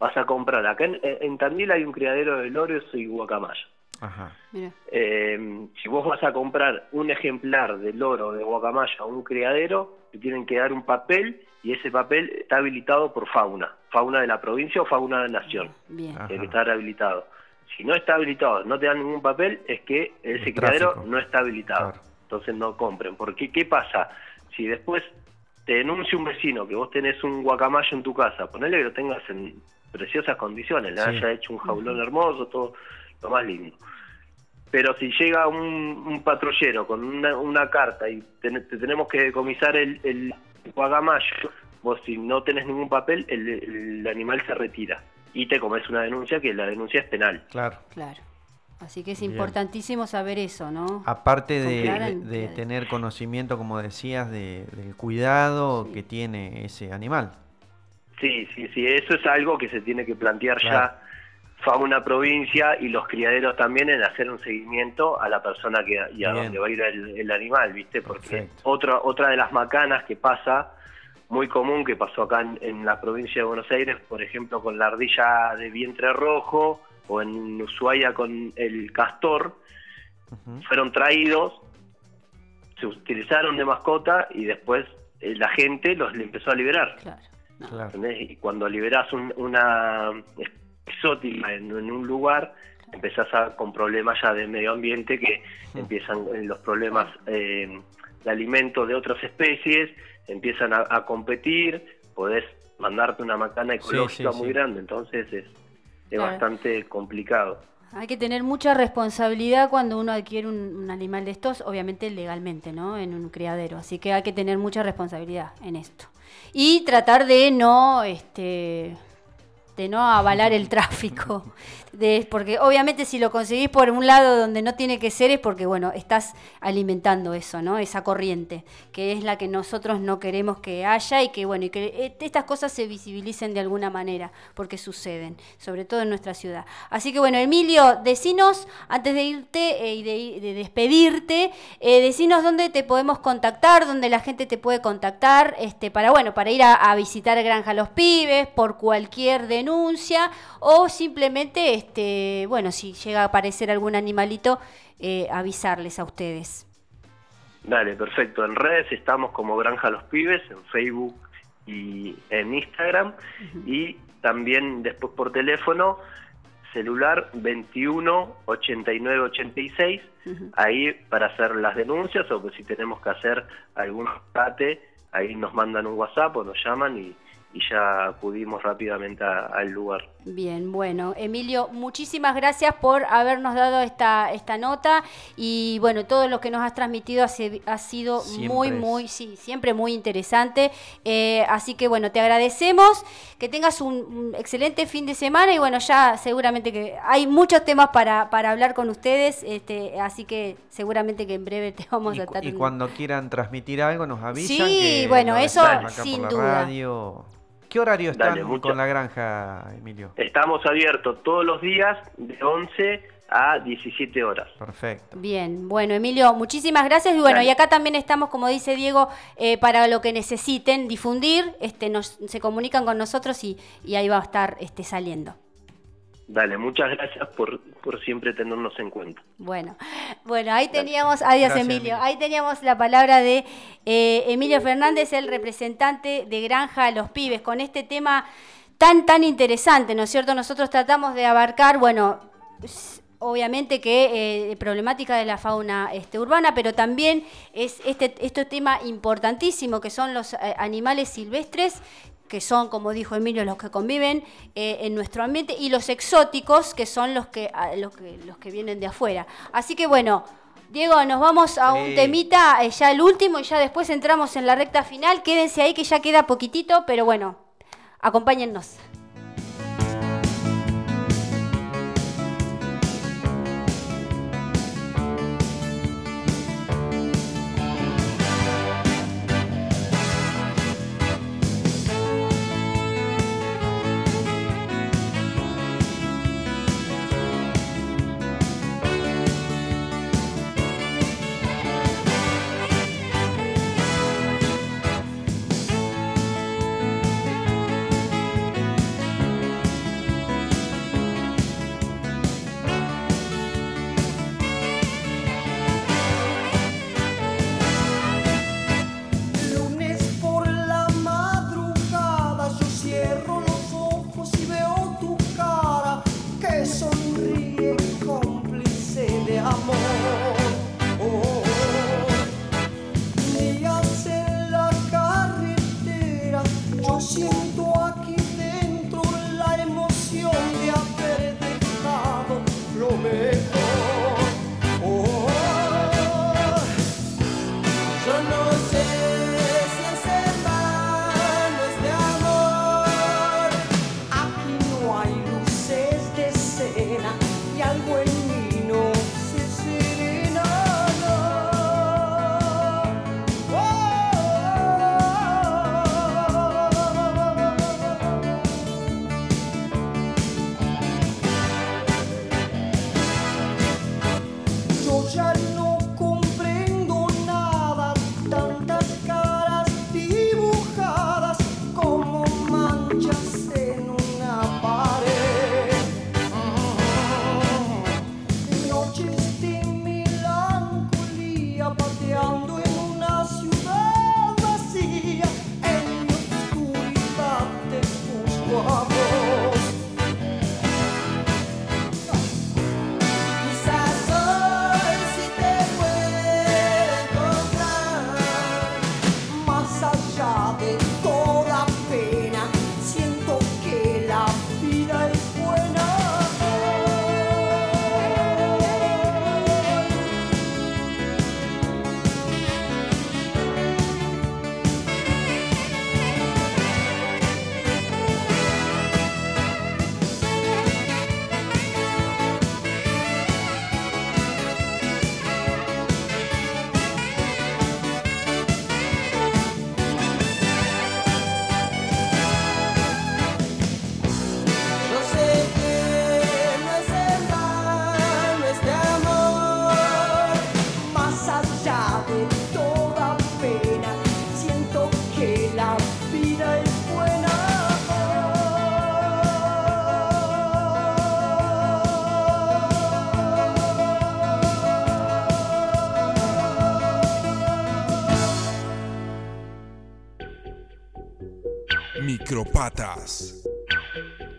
[SPEAKER 5] vas a comprar acá en, en Tandil hay un criadero de loros y guacamayo.
[SPEAKER 4] Ajá.
[SPEAKER 3] Mira.
[SPEAKER 5] Eh, si vos vas a comprar un ejemplar de loro o de guacamayo a un criadero, te tienen que dar un papel y ese papel está habilitado por fauna, fauna de la provincia o fauna de la nación,
[SPEAKER 3] Bien.
[SPEAKER 5] Tiene que estar habilitado. Si no está habilitado, no te dan ningún papel, es que ese criadero no está habilitado.
[SPEAKER 4] Claro.
[SPEAKER 5] Entonces no compren. Porque ¿qué pasa? Si después te denuncia un vecino que vos tenés un guacamayo en tu casa, ponele que lo tengas en preciosas condiciones, le
[SPEAKER 4] Sí.
[SPEAKER 5] haya hecho un jaulón hermoso, todo lo más lindo. Pero si llega un, un patrullero con una, una carta y ten- te tenemos que decomisar el, el guacamayo, vos si no tenés ningún papel, el, el animal se retira. Y te comes una denuncia que la denuncia es penal.
[SPEAKER 4] Claro.
[SPEAKER 3] Claro. Así que es
[SPEAKER 4] Bien.
[SPEAKER 3] importantísimo saber eso, ¿no?
[SPEAKER 4] Aparte de, tener conocimiento, como decías, de- del cuidado que tiene ese animal.
[SPEAKER 5] Sí, sí, sí, eso es algo que se tiene que plantear
[SPEAKER 4] Claro.
[SPEAKER 5] ya fauna provincia y los criaderos también en hacer un seguimiento a la persona que y a
[SPEAKER 4] Bien.
[SPEAKER 5] donde va a ir el, el animal, ¿viste? Porque
[SPEAKER 4] Perfecto.
[SPEAKER 5] otra otra de las macanas que pasa muy común que pasó acá en, en la provincia de Buenos Aires, por ejemplo, con la ardilla de vientre rojo o en Ushuaia con el castor, fueron traídos, se utilizaron de mascota y después eh, la gente los le empezó a liberar.
[SPEAKER 3] Claro. No.
[SPEAKER 4] Claro.
[SPEAKER 5] Y cuando liberás un- una exótica en, en un lugar, empezás a, con problemas ya de medio ambiente que empiezan eh, los problemas eh, de alimentos de otras especies, empiezan a, a competir, podés mandarte una macana ecológica
[SPEAKER 4] sí,
[SPEAKER 5] muy
[SPEAKER 4] sí.
[SPEAKER 5] grande, entonces es, es
[SPEAKER 3] Claro.
[SPEAKER 5] bastante complicado.
[SPEAKER 3] Hay que tener mucha responsabilidad cuando uno adquiere un, un animal de estos, obviamente legalmente, ¿no? En un criadero. Así que hay que tener mucha responsabilidad en esto. Y tratar de no, este, de no avalar el tráfico. De, porque obviamente si lo conseguís por un lado donde no tiene que ser es porque, bueno, estás alimentando eso, ¿no? Esa corriente, que es la que nosotros no queremos que haya y que, bueno, y que eh, estas cosas se visibilicen de alguna manera, porque suceden, sobre todo en nuestra ciudad. Así que, bueno, Emilio, decinos, antes de irte eh, y de, de despedirte, eh, decinos dónde te podemos contactar, dónde la gente te puede contactar, este, para, bueno, para ir a, visitar Granja Los Pibes, por cualquier denuncia, o simplemente, este, bueno, si llega a aparecer algún animalito, eh, avisarles a ustedes.
[SPEAKER 5] Dale, perfecto. En redes estamos como Granja Los Pibes, en Facebook y en Instagram. Y también después por teléfono, celular 21 89 86. Ahí para hacer las denuncias o que si tenemos que hacer algún rescate, ahí nos mandan un WhatsApp o nos llaman y, y ya acudimos rápidamente a- al lugar.
[SPEAKER 6] Bien, bueno, Emilio, muchísimas gracias por habernos dado esta, esta nota y bueno, todo lo que nos has transmitido ha, ha sido
[SPEAKER 4] Siempre
[SPEAKER 6] muy,
[SPEAKER 4] es.
[SPEAKER 6] muy, sí, siempre muy interesante. Eh, así que bueno, te agradecemos, que tengas un, un excelente fin de semana y bueno, ya seguramente que hay muchos temas para, para hablar con ustedes, este, así que seguramente que en breve te vamos
[SPEAKER 4] Y,
[SPEAKER 6] a estar...
[SPEAKER 4] y cuando quieran transmitir algo nos avisan.
[SPEAKER 6] Sí,
[SPEAKER 4] que
[SPEAKER 6] bueno, eso sin duda.
[SPEAKER 4] radio. ¿Qué horario están
[SPEAKER 5] Dale, mucho-
[SPEAKER 4] con la granja, Emilio?
[SPEAKER 5] Estamos abiertos todos los días de 11 a 17 horas.
[SPEAKER 4] Perfecto.
[SPEAKER 6] Bien, bueno Emilio, muchísimas gracias y bueno,
[SPEAKER 5] Dale.
[SPEAKER 6] y acá también estamos, como dice Diego, eh, para lo que necesiten difundir, este, nos, se comunican con nosotros y, y ahí va a estar este, saliendo.
[SPEAKER 5] Dale, muchas gracias por, por siempre tenernos en cuenta.
[SPEAKER 6] Bueno, bueno, ahí teníamos, adiós
[SPEAKER 4] Gracias,
[SPEAKER 6] Emilio,
[SPEAKER 4] Emilio.
[SPEAKER 6] ahí teníamos la palabra de eh, Emilio Fernández, el representante de Granja a los Pibes, con este tema tan, tan interesante, ¿no es cierto? Nosotros tratamos de abarcar, bueno, obviamente que eh, problemática de la fauna este, urbana, pero también es este, este tema importantísimo que son los eh, animales silvestres que son, como dijo Emilio, los que conviven eh, en nuestro ambiente, y los exóticos, que son los que, a- los que, los que vienen de afuera. Así que bueno, Diego, nos vamos a un
[SPEAKER 4] Sí.
[SPEAKER 6] temita, eh, ya el último, y ya después entramos en la recta final. Quédense ahí que ya queda poquitito, pero bueno, acompáñennos.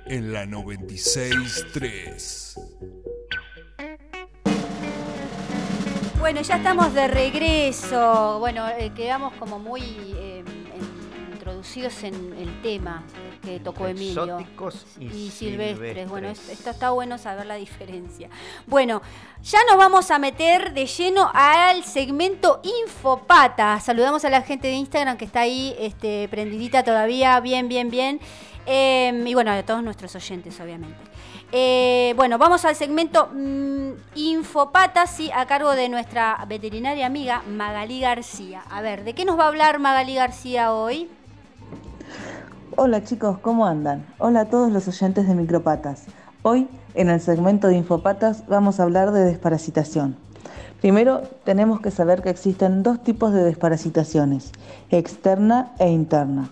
[SPEAKER 7] En la
[SPEAKER 1] 96.3.
[SPEAKER 6] Bueno, ya estamos de regreso. Bueno, eh, quedamos como muy eh, introducidos
[SPEAKER 3] en el tema que tocó Emilio.
[SPEAKER 4] Y,
[SPEAKER 3] y silvestres. Bueno, es- esto está bueno saber la diferencia. Bueno, ya nos vamos a meter de lleno al segmento Infopata. Saludamos a la gente de Instagram que está ahí este, prendidita todavía, bien, bien, bien. Eh, y bueno, a todos nuestros oyentes, obviamente. Eh, bueno, vamos al segmento mm, Infopata, sí, a cargo de nuestra veterinaria amiga Magalí García. A ver, ¿de qué nos va a hablar Magalí García hoy?
[SPEAKER 8] Hola chicos, ¿cómo andan? Hola a todos los oyentes de Micropatas. Hoy, en el segmento de Infopatas, vamos a hablar de desparasitación. Primero, tenemos que saber que existen dos tipos de desparasitaciones, externa e interna.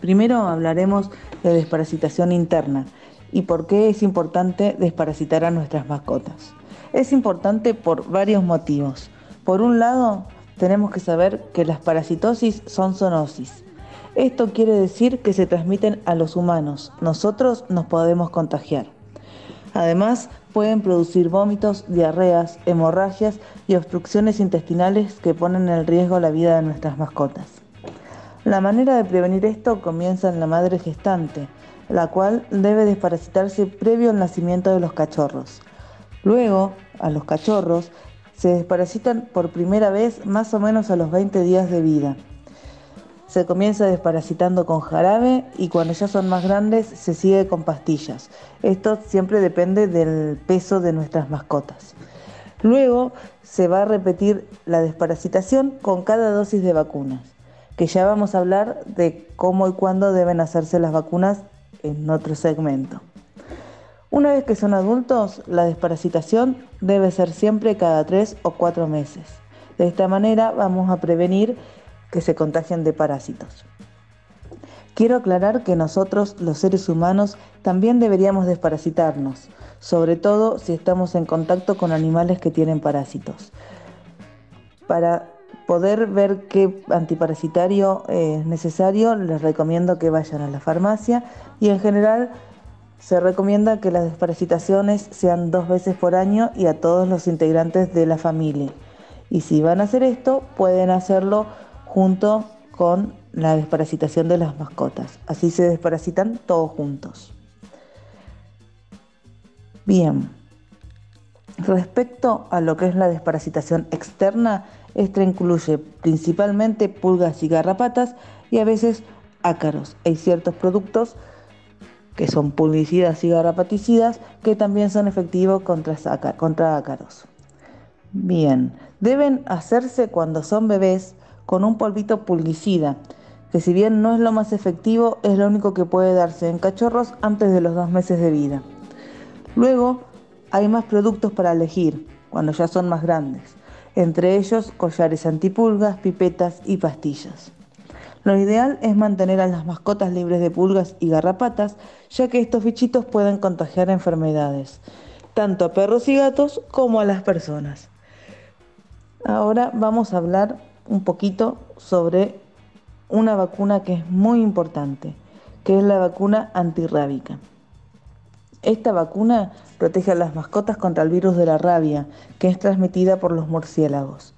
[SPEAKER 8] Primero hablaremos de desparasitación interna y por qué es importante desparasitar a nuestras mascotas. Es importante por varios motivos. Por un lado, tenemos que saber que las parasitosis son zoonosis. Esto quiere decir que se transmiten a los humanos. Nosotros nos podemos contagiar. Además, pueden producir vómitos, diarreas, hemorragias y obstrucciones intestinales que ponen en riesgo la vida de nuestras mascotas. La manera de prevenir esto comienza en la madre gestante, la cual debe desparasitarse previo al nacimiento de los cachorros. Luego, a los cachorros se desparasitan por primera vez más o menos a los 20 días de vida. Se comienza desparasitando con jarabe y cuando ya son más grandes se sigue con pastillas. Esto siempre depende del peso de nuestras mascotas. Luego se va a repetir la desparasitación con cada dosis de vacunas, que ya vamos a hablar de cómo y cuándo deben hacerse las vacunas en otro segmento. Una vez que son adultos, la desparasitación debe ser siempre cada 3 o 4 meses. De esta manera vamos a prevenir que se contagien de parásitos. Quiero aclarar que nosotros, los seres humanos, también deberíamos desparasitarnos, sobre todo si estamos en contacto con animales que tienen parásitos. Para poder ver qué antiparasitario es necesario, les recomiendo que vayan a la farmacia y en general se recomienda que las desparasitaciones sean dos veces por año y a todos los integrantes de la familia. Y si van a hacer esto, pueden hacerlo junto con la desparasitación de las mascotas. Así se desparasitan todos juntos. Bien. Respecto a lo que es la desparasitación externa, esta incluye principalmente pulgas y garrapatas y a veces ácaros. Hay ciertos productos que son pulgicidas y garrapaticidas que también son efectivos contra, contra ácaros. Bien, deben hacerse cuando son bebés con un polvito pulgicida, que si bien no es lo más efectivo, es lo único que puede darse en cachorros antes de los dos meses de vida. Luego hay más productos para elegir cuando ya son más grandes, entre ellos collares antipulgas, pipetas y pastillas. Lo ideal es mantener a las mascotas libres de pulgas y garrapatas, ya que estos bichitos pueden contagiar enfermedades, tanto a perros y gatos como a las personas. Ahora vamos a hablar un poquito sobre una vacuna que es muy importante, que es la vacuna antirrábica. Esta vacuna protege a las mascotas contra el virus de la rabia, que es transmitida por los murciélagos.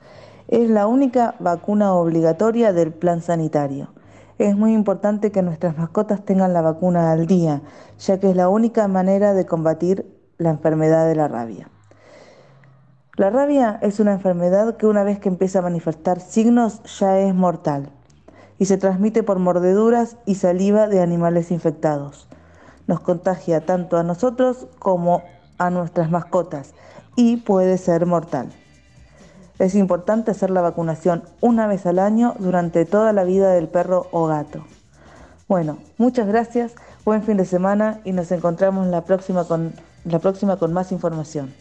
[SPEAKER 8] Es la única vacuna obligatoria del plan sanitario. Es muy importante que nuestras mascotas tengan la vacuna al día, ya que es la única manera de combatir la enfermedad de la rabia. La rabia es una enfermedad que una vez que empieza a manifestar signos ya es mortal y se transmite por mordeduras y saliva de animales infectados. Nos contagia tanto a nosotros como a nuestras mascotas y puede ser mortal. Es importante hacer la vacunación una vez al año durante toda la vida del perro o gato. Bueno, muchas gracias, buen fin de semana y nos encontramos la próxima con, la próxima con más información.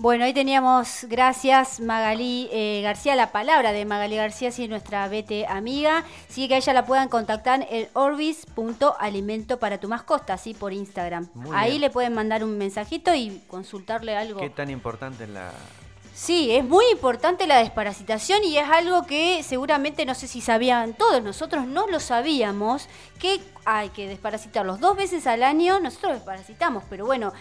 [SPEAKER 3] Bueno, ahí teníamos, gracias Magalí eh, García, la palabra de Magalí García, sí, nuestra vete amiga. Sí, que a ella la puedan contactar en orbis.alimento para tu mascota, sí, por Instagram.
[SPEAKER 4] Muy
[SPEAKER 3] ahí
[SPEAKER 4] bien.
[SPEAKER 3] le pueden mandar un mensajito y consultarle algo.
[SPEAKER 4] ¿Qué tan importante es la...
[SPEAKER 3] Sí, es muy importante la desparasitación y es algo que seguramente no sé si sabían todos, nosotros no lo sabíamos, que hay que desparasitarlos dos veces al año, nosotros desparasitamos, pero bueno,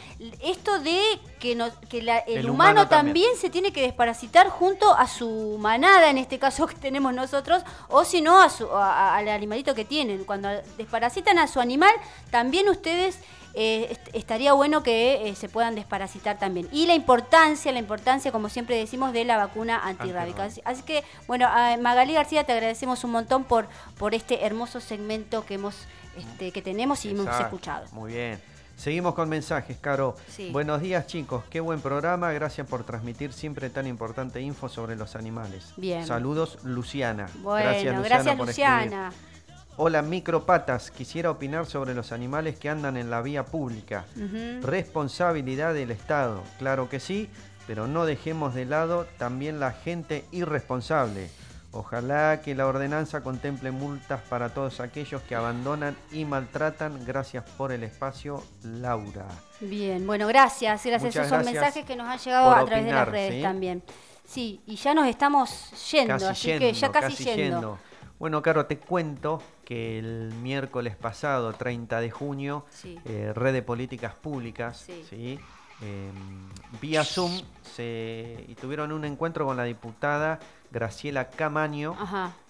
[SPEAKER 3] esto de que, que la- el,
[SPEAKER 4] El
[SPEAKER 3] humano,
[SPEAKER 4] humano
[SPEAKER 3] también.
[SPEAKER 4] también.
[SPEAKER 3] se tiene que desparasitar junto a su manada, en este caso [laughs] que tenemos nosotros, o si no, a su- a- a- al animalito que tienen. Cuando desparasitan a su animal, también ustedes eh, est- estaría bueno que eh, se puedan desparasitar también. Y la importancia, la importancia, como siempre decimos, de la vacuna antirrábica. Así, así que, bueno, a Magalí García, te agradecemos un montón por, por este hermoso segmento que hemos este, que tenemos y hemos escuchado.
[SPEAKER 4] Muy bien. Seguimos con mensajes, Caro.
[SPEAKER 3] Sí.
[SPEAKER 4] Buenos días, chicos. Qué buen programa. Gracias por transmitir siempre tan importante info sobre los animales.
[SPEAKER 3] Bien.
[SPEAKER 4] Saludos, Luciana.
[SPEAKER 3] Bueno, gracias,
[SPEAKER 4] por
[SPEAKER 3] Luciana.
[SPEAKER 4] escribir. Hola, micropatas. Quisiera opinar sobre los animales que andan en la vía pública. Responsabilidad del Estado. Claro que sí, pero no dejemos de lado también la gente irresponsable. Ojalá que la ordenanza contemple multas para todos aquellos que abandonan y maltratan. Gracias por el espacio, Laura.
[SPEAKER 3] Bien, bueno, gracias. Gracias.
[SPEAKER 4] Muchas
[SPEAKER 3] Esos son
[SPEAKER 4] gracias
[SPEAKER 3] mensajes que nos han llegado a través de las redes
[SPEAKER 4] ¿sí?
[SPEAKER 3] también. Sí, y ya nos estamos yendo,
[SPEAKER 4] Casi
[SPEAKER 3] así
[SPEAKER 4] yendo,
[SPEAKER 3] que ya casi, yendo.
[SPEAKER 4] yendo. Bueno, Caro, te cuento que el miércoles pasado, 30 de junio,
[SPEAKER 3] Sí.
[SPEAKER 4] eh, Red de Políticas Públicas,
[SPEAKER 3] Sí.
[SPEAKER 4] ¿sí? Eh, vía Zoom, se, y tuvieron un encuentro con la diputada Graciela Camaño,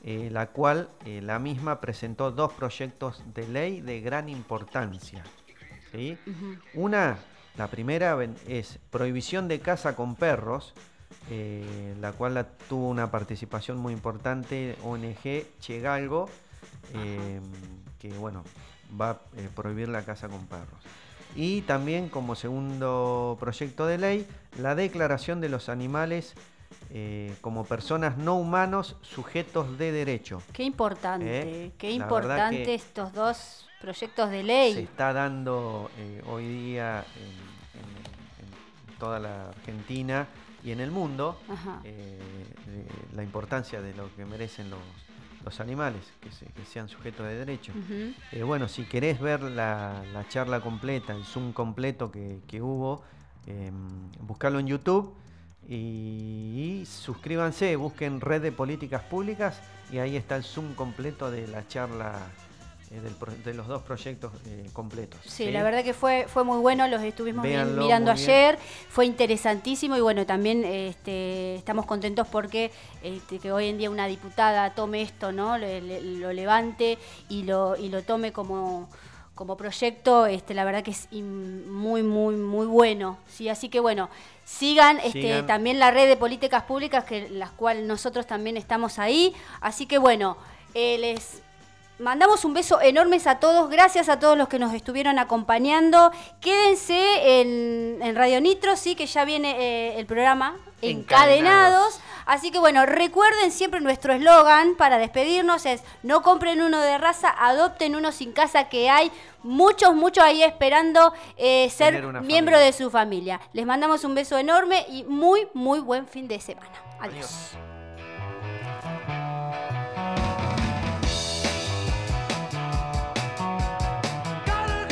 [SPEAKER 4] eh, la cual eh, la misma presentó dos proyectos de ley de gran importancia. Una, la primera es prohibición de caza con perros, la cual la- tuvo una participación muy importante, ONG Chegalgo, eh, que bueno, va a eh, prohibir la caza con perros. Y también como segundo proyecto de ley, la declaración de los animales eh, como personas no humanos sujetos de derecho.
[SPEAKER 3] Qué importante,
[SPEAKER 4] Eh,
[SPEAKER 3] qué importante estos dos proyectos de
[SPEAKER 4] Se
[SPEAKER 3] ley.
[SPEAKER 4] está dando eh, hoy día en, en- en toda la Argentina y en el mundo la importancia de lo que merecen los, los animales, que, se- que sean sujetos de derecho. Eh, bueno, si querés ver la, la charla completa, el Zoom completo que, que hubo, eh, buscarlo en YouTube y, suscríbanse, busquen Red de Políticas Públicas y ahí está el Zoom completo de la charla del pro- de los dos proyectos eh, completos.
[SPEAKER 3] Sí, la verdad que fue, fue muy bueno, los estuvimos vi-
[SPEAKER 4] Véanlo,
[SPEAKER 3] mirando ayer, fue interesantísimo y bueno, también este, estamos contentos porque este, que hoy en día una diputada tome esto, ¿no? Lo levante y lo, y lo tome como, como proyecto, este, la verdad que es muy, muy, muy bueno. ¿sí? Así que bueno, sigan, este, también la red de políticas públicas, que las cuales nosotros también estamos ahí. Así que bueno, eh, les Mandamos un beso enormes a todos, gracias a todos los que nos estuvieron acompañando. Quédense en, en Radio Nitro, sí, que ya viene eh, el programa
[SPEAKER 4] Encadenados.
[SPEAKER 3] Encadenados. Así que bueno, recuerden siempre nuestro eslogan para despedirnos es no compren uno de raza, adopten uno sin casa que hay muchos, muchos ahí esperando eh, ser miembro
[SPEAKER 4] familia.
[SPEAKER 3] de su familia. Les mandamos un beso enorme y muy, muy buen fin de semana. Adiós.
[SPEAKER 4] Adiós.